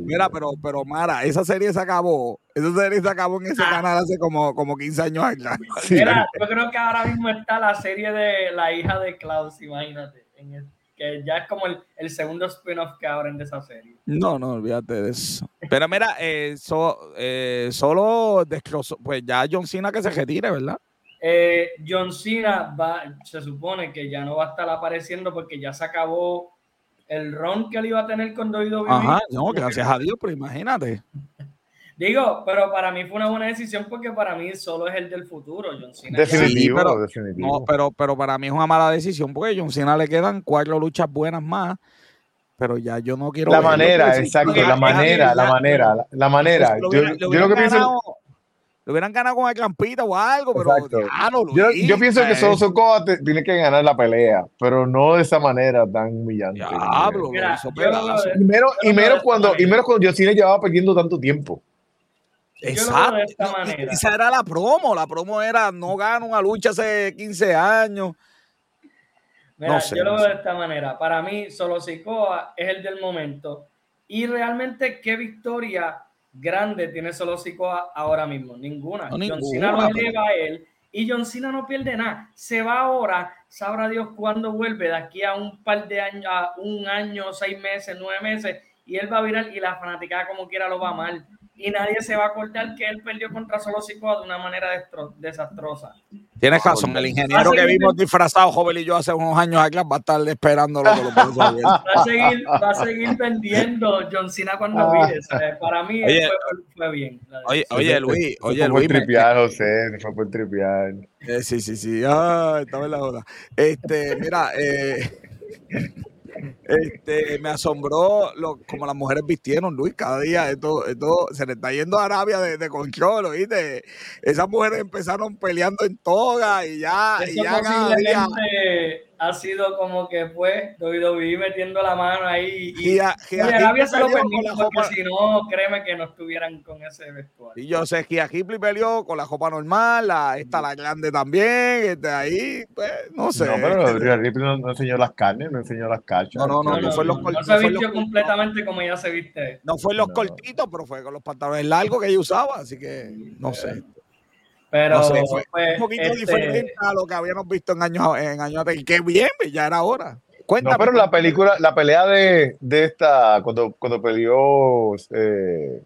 mira, pero, pero Mara, esa serie se acabó, esa serie se acabó en ese canal hace como, como 15 años atrás. Sí. Mira, yo creo que ahora mismo está la serie de la hija de Klaus, imagínate. en el- que ya es como el, el segundo spin-off que abren de esa serie. No, no, olvídate de eso. Pero mira, eh, so- eh, solo destrozó, pues ya John Cena que se retire, ¿verdad? Eh, John Cena va, se supone que ya no va a estar apareciendo porque ya se acabó el run que él iba a tener con WWE. Ajá, no, gracias a Dios, pero imagínate. Digo, pero para mí fue una buena decisión porque para mí solo es el del futuro. John Cena. Definitivo, pero- definitivo. No, pero, pero para mí es una mala decisión porque a John Cena le quedan cuatro luchas buenas más, pero ya yo no quiero la manera, exacto, la manera, la manera, la, manera. Yo, lo que pienso, lo hubieran ganado con el campita o algo, pero Exacto. diablo, yo, Luis, yo pienso que eh, solo Sokoa te- tiene que ganar la pelea, pero no de esa manera tan humillante. Diablo, lo Mira, yo Y menos, y cuando, y menos cuando Yosine llevaba perdiendo tanto tiempo. Exacto. de esta manera. Esa era la promo. La promo era no gano una lucha hace 15 años. Mira, No sé, yo lo no veo sé. de esta manera. Para mí, solo Sikoa es el del momento. Y realmente, ¿qué victoria grande tiene solo Sikoa ahora mismo? Ninguna. No, John ninguna, Cena lo pero- eleva a él. Y John Cena no pierde nada. Se va ahora, sabrá Dios cuándo vuelve, de aquí a un par de años, a un año, seis meses, nueve meses, y él va a virar y la fanaticada como quiera lo va amar. Y nadie se va a acordar que él perdió contra solo Sikoa de una manera destro- desastrosa. Tienes razón. El ingeniero que vimos disfrazado, joven y yo, hace unos años atrás, va a estar esperándolo con los brazos abiertos. va a seguir, va a seguir vendiendo John Cena cuando Ah. vire. ¿sabes? Para mí Oye, fue, fue bien. Oye, decisión. oye, Luis, fue por Luis. tripear, José, fue por tripear. Eh, sí, sí, sí. Ah, estaba en la hora. Este, mira, eh, este, me asombró lo, como las mujeres vistieron, Luis, cada día. Esto, esto se le está yendo a Arabia de, de control, ¿oíste? Esas mujeres empezaron peleando en toga y ya, y Eso ya día. posiblemente ha sido como que fue WWE metiendo la mano ahí. Y, Gia- y Gia Arabia Ripley se lo la porque si no, créeme que no estuvieran con ese vestuario. Y yo sé que a Ripley peleó con la copa normal, la, esta la grande también, este, ahí, pues, no sé. No, pero Ripley no, no enseñó las carnes, no enseñó las cachas. No, no, no, no fue los no, se no fue vistió los- completamente como ya se viste. No fue los No. cortitos, pero fue con los pantalones largos que ella usaba, así que no sé. Pero No sé, fue pues, un poquito este, diferente a lo que habíamos visto en años en años. Y qué bien, pues, ya era hora. Cuéntame. No, pero la película, la pelea de, de esta, cuando, cuando peleó eh,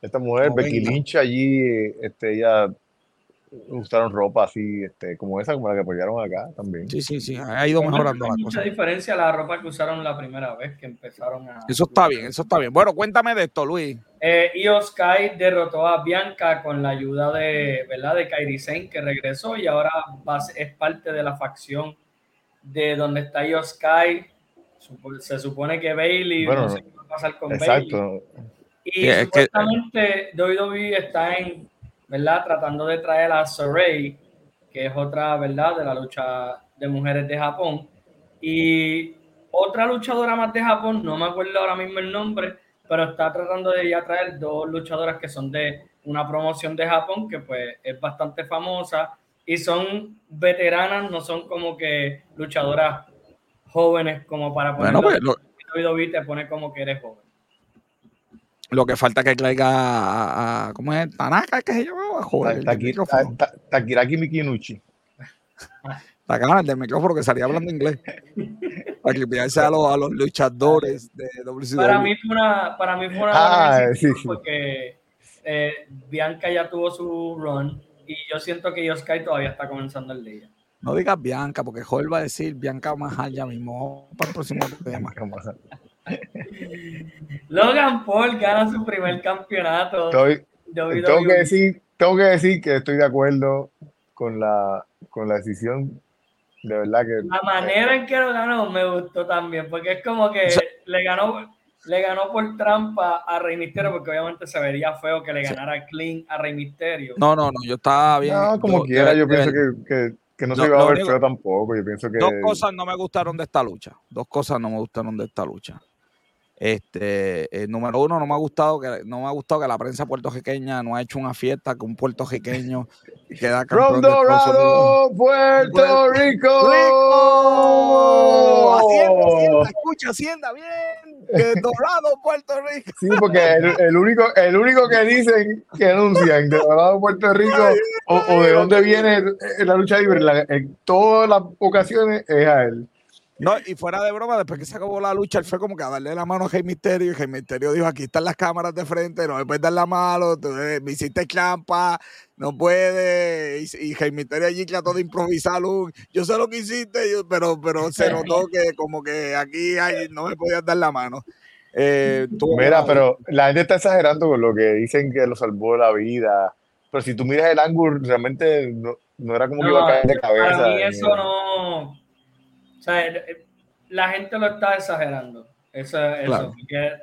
esta mujer, No, Becky venga. Lynch, allí, eh, este, ella usaron ropa así, este, como esa, como la que pelearon acá también. Sí, sí, sí, ha ido mejorando la hay mucha cosa. diferencia a la ropa que usaron la primera vez que empezaron a. Eso está bien, eso está bien. Bueno, cuéntame de esto, Luis. Eh, Io Sky derrotó a Bianca con la ayuda de, ¿verdad? de Kairi Sane, que regresó y ahora va es parte de la facción de donde está Io Sky. Se supone que Bailey, Bueno, no sé qué va a pasar con Bailey. Exacto. Y Sí, es que- supuestamente WWE está en, ¿verdad? Tratando de traer a Saray, que es otra, ¿verdad? De la lucha de mujeres de Japón. Y otra luchadora más de Japón, no me acuerdo ahora mismo el nombre, pero está tratando de ya traer dos luchadoras que son de una promoción de Japón, que pues es bastante famosa y son veteranas, no son como que luchadoras jóvenes como para Bueno, ponerlo. pues lo, WWE te pone como que eres joven. Lo que falta es que traiga a, a- ¿cómo es? Tanaka, que se llamaba, joder, Takiraki Mikinuchi. Takana, el del micrófono que salía hablando inglés. Para clipearse a los, a los luchadores de WCW. Para mí fue una, para mí fue una Ah, sí, sí. porque eh, Bianca ya tuvo su run y yo siento que Yoskai todavía está comenzando el día. No digas Bianca, porque Joel va a decir Bianca Mahal ya mismo. Para el próximo tema. Logan Paul gana su primer campeonato. Estoy- tengo, que decir, tengo que decir que estoy de acuerdo con la, con la decisión. De verdad que La manera en que lo ganó me gustó también, porque es como que Sí. le ganó le ganó por trampa a Rey Misterio, porque obviamente se vería feo que le Sí. ganara clean a Rey Misterio. No, no, no, yo estaba bien. No, como yo- quiera, yo pienso que, que, que no Lo- se iba a ver feo tampoco. Yo pienso que. Dos cosas no me gustaron de esta lucha. Dos cosas no me gustaron de esta lucha. Este, el número uno, no me ha gustado que no me ha gustado que la prensa puertorriqueña no ha hecho una fiesta que un puertorriqueño queda campeón From. Dorado, Puerto Puerto Rico. ¡Rico! Hacienda, Hacienda, escucha, Hacienda, bien. De Dorado, Puerto Rico. Sí, porque el, el único, el único que dicen que anuncian de Dorado, Puerto Rico, o, o de dónde viene la lucha libre, en todas las ocasiones es a él. No, y fuera de broma, después que se acabó la lucha, él fue como que a darle la mano a Rey Misterio, y Rey Misterio dijo, aquí están las cámaras de frente, no me puedes dar la mano, tú, eh, me hiciste trampa, no puedes, y, y Rey Misterio allí trató de improvisar un, yo sé lo que hiciste, yo- pero, pero se notó que como que aquí ay, no me podías dar la mano. Eh, Mira, pero la gente está exagerando con lo que dicen que lo salvó la vida. Pero si tú miras el ángulo, realmente no, no era como que iba a caer de cabeza. para mí eso no. O sea, el- el- la gente lo está exagerando. Eso, eso, Claro.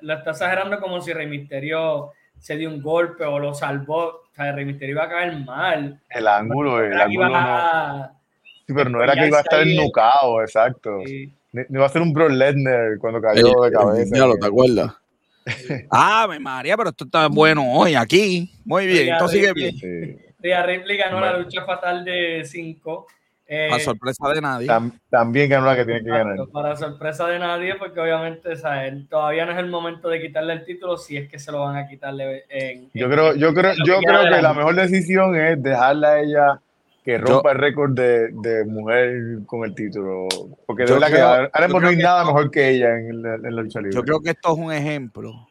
lo está exagerando como si Rey Misterio se dio un golpe o lo salvó. O sea, Rey Misterio iba a caer mal. El ángulo, el ángulo no. a- Sí, pero no era que iba a estar ennucado, exacto. sí. No no iba a ser un Brock Lesnar cuando cayó de cabeza. Ya lo te acuerdas. ah, me María, pero esto está bueno hoy, aquí. Muy bien, Ya, esto sigue bien. Sí. Rhea Ripley ganó la Bueno. lucha fatal de 5. A sorpresa de nadie. Tam- también ganó la que tiene que ganar. Para sorpresa de nadie, porque obviamente o sea, él- todavía no es el momento de quitarle el título, si es que se lo van a quitarle en, Yo creo, yo creo, yo creo que la mejor decisión es dejarla a ella que rompa el récord de, de mujer con el título. Porque de verdad que ahora no hay nada esto- mejor que ella en la, en la lucha libre. Yo creo que esto es un ejemplo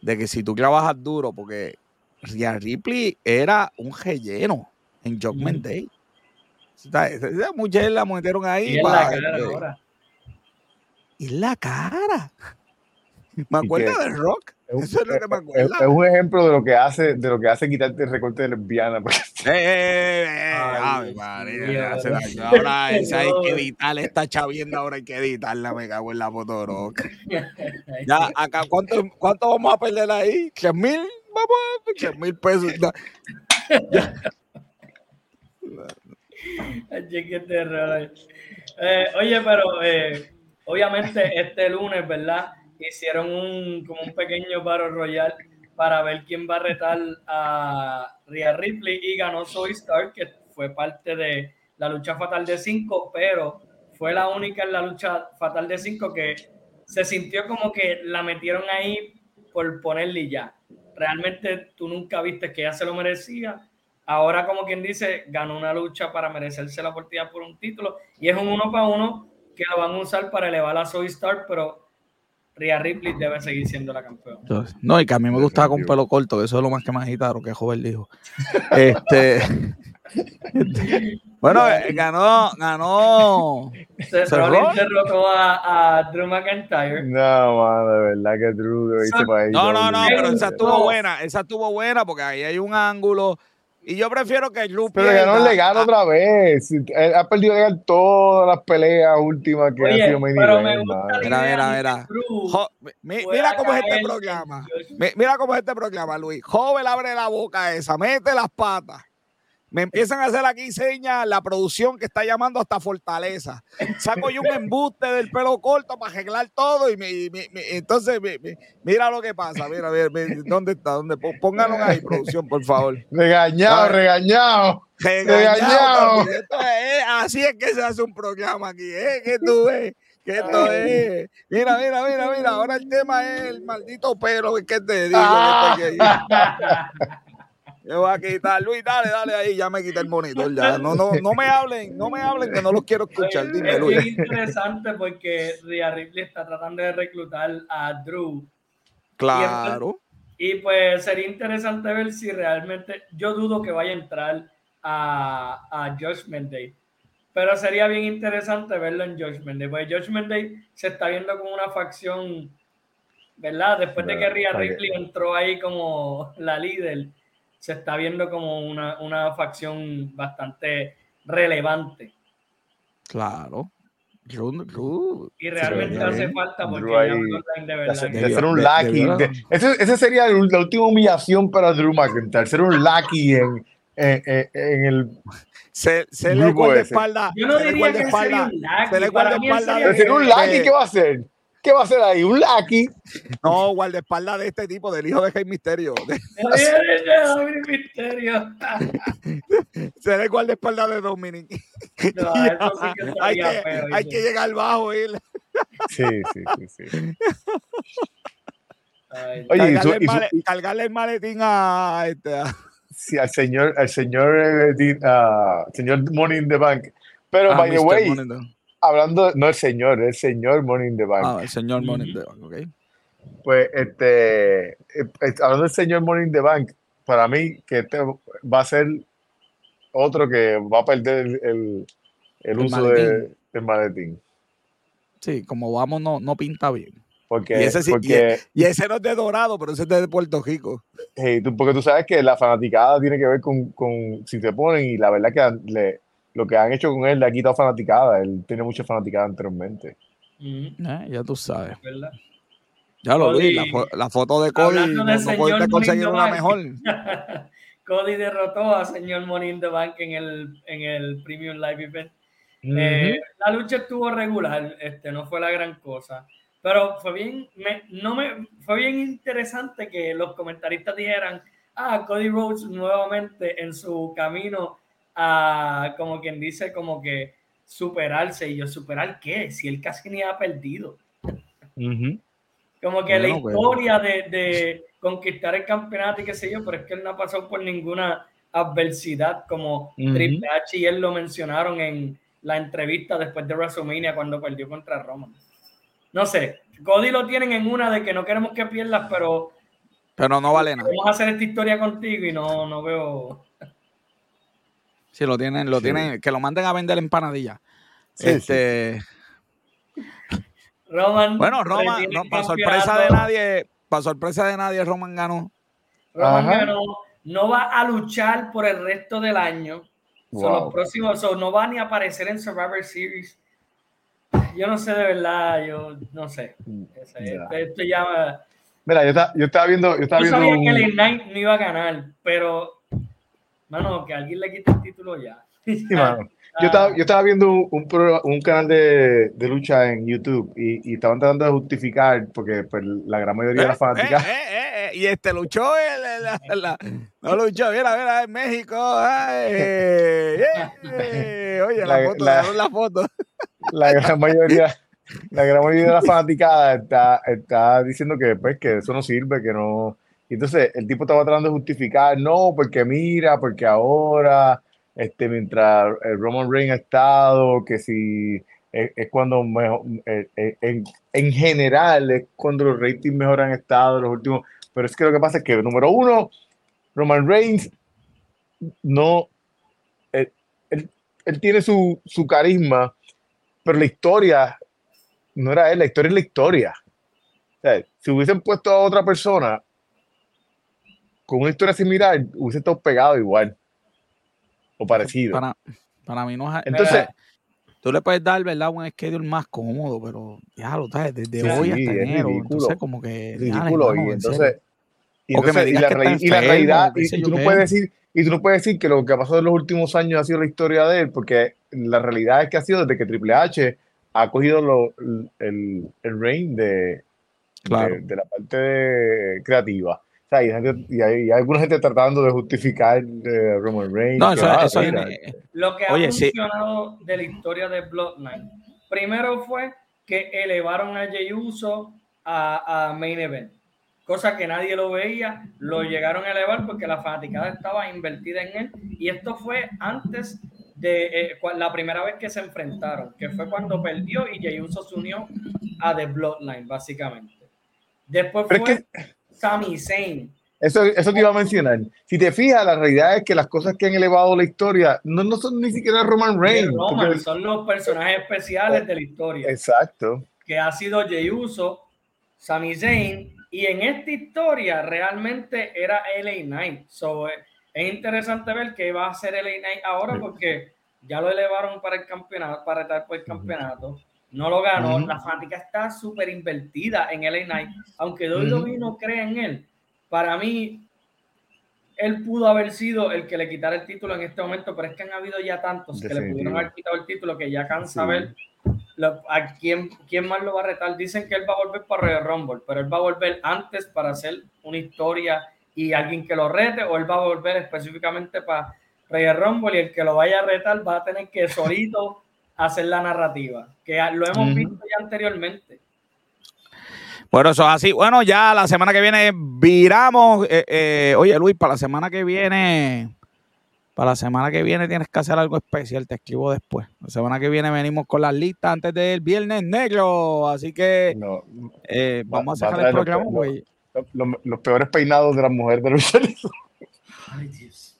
de que si tú trabajas duro, porque Rhea Ripley era un relleno en Judgment. Day. Esa, mujer la metieron ahí Y en la para- cara eh, ahora. y la cara. Me acuerdo del rock. Es un- Eso es lo que me acuerdo. es un ejemplo de lo que hace, de lo que hace quitarte el recorte de lesbiana. porque- Eh, eh, eh, Ay, Ave Dios María. Ahora esa hay que editar esta chavienda, ahora hay que editarla, me cago en la fotoroca. Ya, acá, ¿cuánto, ¿cuánto vamos a perder ahí? ¿Tres mil? Vamos a tres mil pesos. Ya. Eh, oye, pero eh, obviamente este lunes, ¿verdad? Hicieron un como un pequeño Battle Royale para ver quién va a retar a Rhea Ripley y ganó Zoe Stark, que fue parte de la lucha fatal de 5, pero fue la única en la lucha fatal de 5 que se sintió como que la metieron ahí por ponerle ya. Realmente tú nunca viste que ella se lo merecía. Ahora, como quien dice, ganó una lucha para merecerse la oportunidad por un título y es un uno para uno que lo van a usar para elevar a Zoe Stark, pero Rhea Ripley debe seguir siendo la campeona. Entonces, No, y que a mí me gustaba con pelo corto, que eso es lo más que me agitaron, que joven dijo. Este. bueno, eh, ganó, ganó. ¿Se roll? derrotó a, a Drew McIntyre. No, mano, de verdad que Drew debe irse So- para ahí. No, no, no, pero esa estuvo buena, esa estuvo buena porque ahí hay un ángulo. Y yo prefiero que Drew Pero ganó el pierda. legal otra vez. Él ha perdido legal todas las peleas últimas que Oye, han sido main pero event, Mira, mira, mira. Jo- mi- mira cómo es este programa. Mi- Mira cómo es este programa, Luis. Joven abre la boca esa, mete las patas. Me empiezan a hacer aquí señas la producción que está llamando hasta Fortaleza. Saco yo un embuste del pelo corto para arreglar todo y, me, y me- me- entonces mira lo que pasa. Mira, mira, mira, ¿dónde está? ¿Dónde? Pó- Pónganlo ahí, producción, por favor. Regañado, Ay. regañado. Regañado, es- así es que se hace un programa aquí, ¿eh? Que tú ves. Que esto es. Mira, mira, mira, mira. Ahora el tema es el maldito pelo. ¿Qué te digo? Ah. Yo voy a quitar, Luis, dale, dale ahí, ya me quité el monitor, ya. No, no, no me hablen, no me hablen, que no los quiero escuchar. Dime, es Luis. bien interesante porque Rhea Ripley está tratando de reclutar a Drew Claro. y pues sería interesante ver si realmente yo dudo que vaya a entrar a, a Judgment Day pero sería bien interesante verlo en Judgment Day porque Judgment Day se está viendo como una facción ¿verdad? Después de que Rhea Ripley entró ahí como la líder, se está viendo como una, una facción bastante relevante. Claro. Drew- Drew- Y realmente hace falta porque Drew ahí- de verdad. hacer un lucky. ese sería el- la última humillación para Drew McIntyre. Ser un lucky en, en, en- en el. Se, se le Grupo ese. guardaespaldas. Yo no se diría que sería guardaespaldas. un lucky. se le de- Ser un lucky, ¿qué va a hacer? ¿Qué va a hacer ahí? Un lucky. No, guardaespaldas de este tipo, del hijo de Rey Misterio. De- Ay, misterio. Se le guardaespaldas de Dominic. No, eso sí que hay, que, feo, hay que llegar bajo y Sí, sí, sí. sí. Ay, Oye, y su- cargarle, el y su- male- cargarle el maletín a, este, a- Sí, al señor, al señor, eh, ah, señor Money in the Bank. Pero, a by the way, hablando, no el señor, el señor Money in the Bank. ah, el señor Money in the Bank, ok. Pues, este, eh, hablando del señor Money in the Bank, para mí, que este va a ser otro que va a perder el, el- uso maletín. de- del maletín. Sí, como vamos, no, no pinta bien. Porque, Y ese sí- porque, Y ese no es de Dorado, pero ese es de Puerto Rico. tú, porque tú sabes que la fanaticada tiene que ver con, con si te ponen, y la verdad que le- lo que han hecho con él le ha quitado fanaticada. Él tiene mucha fanaticada anteriormente. ujú, Eh, ya tú sabes. ¿verdad? Ya lo vi, Cody- la, fo- la foto de Cody, no, no pudiste conseguir una mejor. Cody derrotó a señor Money in the Bank en el, en el Premium Live Event. Eh, la lucha estuvo regular, este, no fue la gran cosa, pero fue bien, me, no me, fue bien interesante que los comentaristas dijeran, ah, Cody Rhodes nuevamente en su camino a, como quien dice, como que superarse, y yo, ¿superar qué? Si él casi ni ha perdido. Como que la Bueno, pues. historia de, de conquistar el campeonato y qué sé yo, pero es que él no ha pasado por ninguna adversidad como Ujú. Triple H y él lo mencionaron en la entrevista después de WrestleMania cuando perdió contra Roman. No sé, Cody lo tienen en una de que no queremos que pierdas, pero Pero no vale nada. vamos a hacer esta historia contigo y no, no veo. Si lo tienen, lo Sí. tienen, que lo manden a vender empanadillas. Sí, este, Roman. Bueno, Roman, no, para sorpresa de nadie, para sorpresa de nadie, Roman ganó. Roman Ajá. ganó, no va a luchar por el resto del año. Son Wow. los próximos, so, no va ni a aparecer en Survivor Series. Yo no sé de verdad, yo no sé. Esto, esto ya. Mira, yo estaba, yo estaba viendo, yo estaba Yo viendo sabía un- que el Knight no iba a ganar, pero. Mano, que alguien le quite el título ya. Sí, mano. Yo estaba, yo estaba viendo un, un, pro- un canal de, de lucha en YouTube y, y estaban tratando de justificar, porque pues, la gran mayoría de las Eh, fanáticas. eh, eh, eh, y este luchó, el- el- la- la- no luchó, mira, mira, en México. ay, eh, eh, oye, la, La- foto, la- la foto. la gran mayoría, la gran mayoría de la fanaticada está, está diciendo que pues que eso no sirve, que no. Y entonces el tipo estaba tratando de justificar, no, porque mira, porque ahora, este, mientras el Roman Reigns ha estado, que si es, es cuando mejor, eh, eh, en, en general es cuando los ratings mejor han estado los últimos. Pero es que lo que pasa es que, número uno, Roman Reigns no. Él, él- él tiene su, su carisma, pero la historia no era él, la historia es la historia. O sea, si hubiesen puesto a otra persona con una historia similar, hubiese estado pegado igual o parecido. Para, para mí no es. Entonces, Tú le puedes dar, ¿verdad? Un schedule más cómodo, pero ya lo sabes, desde Sí, hoy hasta enero. ridículo. Entonces, como que. ridículo. y entonces, y, entonces, la, y realidad, y, y tú no puedes decir, y tú no puedes decir que lo que ha pasado en los últimos años ha sido la historia de él, porque la realidad es que ha sido desde que Triple H ha cogido lo- el, el reign de, Claro. de, de la parte de- creativa. Sea, y, hay, gente- y hay- y hay alguna gente tratando de justificar eh, Roman Reigns. No, eso, ah, eso es- mira, Lo que ha Oye, sí. funcionado de la historia de Bloodline. Primero fue que elevaron a Jey Uso a, a Main Event. Cosa que nadie lo veía, lo llegaron a elevar porque la fanaticada estaba invertida en él. Y esto fue antes de eh, la primera vez que se enfrentaron, que fue cuando perdió y Jey Uso se unió a The Bloodline, básicamente. Después Pero fue es Sami Zayn. Eso, eso te iba a mencionar. Si te fijas, la realidad es que las cosas que han elevado la historia no, no son ni siquiera Roman Reigns. Roman, porque- son los personajes especiales de la historia. exacto. que ha sido Jey Uso, Sami Zayn, y en esta historia realmente era LA Knight. So, eh, es interesante ver qué va a hacer LA Knight ahora porque ya lo elevaron para el campeonato, para estar por el campeonato. No lo ganó. La fanática está súper invertida en LA Knight. Aunque WWE no cree en él, para mí, él pudo haber sido el que le quitara el título en este momento, pero es que han habido ya tantos que le pudieron haber quitado el título que ya cansa ver a quién, quién más lo va a retar. Dicen que él va a volver para Royal Rumble, pero él va a volver antes para hacer una historia y alguien que lo rete, o él va a volver específicamente para Royal Rumble y el que lo vaya a retar va a tener que solito hacer la narrativa, que lo hemos visto ya anteriormente. Bueno, eso es así. Bueno, ya la semana que viene viramos. Eh, eh, oye, Luis, para la semana que viene, para la semana que viene tienes que hacer algo especial. Te escribo después. La semana que viene venimos con las listas antes del Viernes Negro. Así que eh, vamos a sacar el programa, güey. Los, peores peinados de la mujer de Luis Ay, Dios.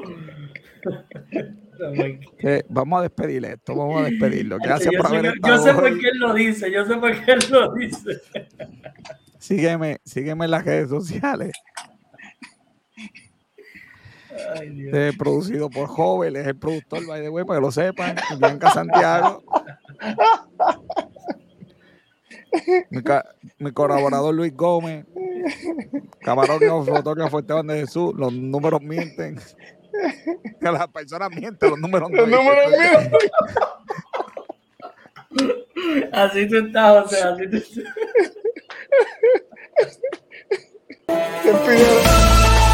vamos a despedir esto, vamos a despedirlo. Gracias yo por haber Yo sé por qué él lo dice, yo sé por qué él lo dice. Sígueme, sígueme en las redes sociales. Ay, Dios. Eh, producido por Joven, es el productor, by the way, para que lo sepan. Bianca Santiago. Mi, mi, colaborador Luis Gómez, camarógrafo, fotógrafo Esteban de Jesús, los números mienten. Que las personas mienten, los números Los números mienten. Así tú estás, o sea, así tú estás.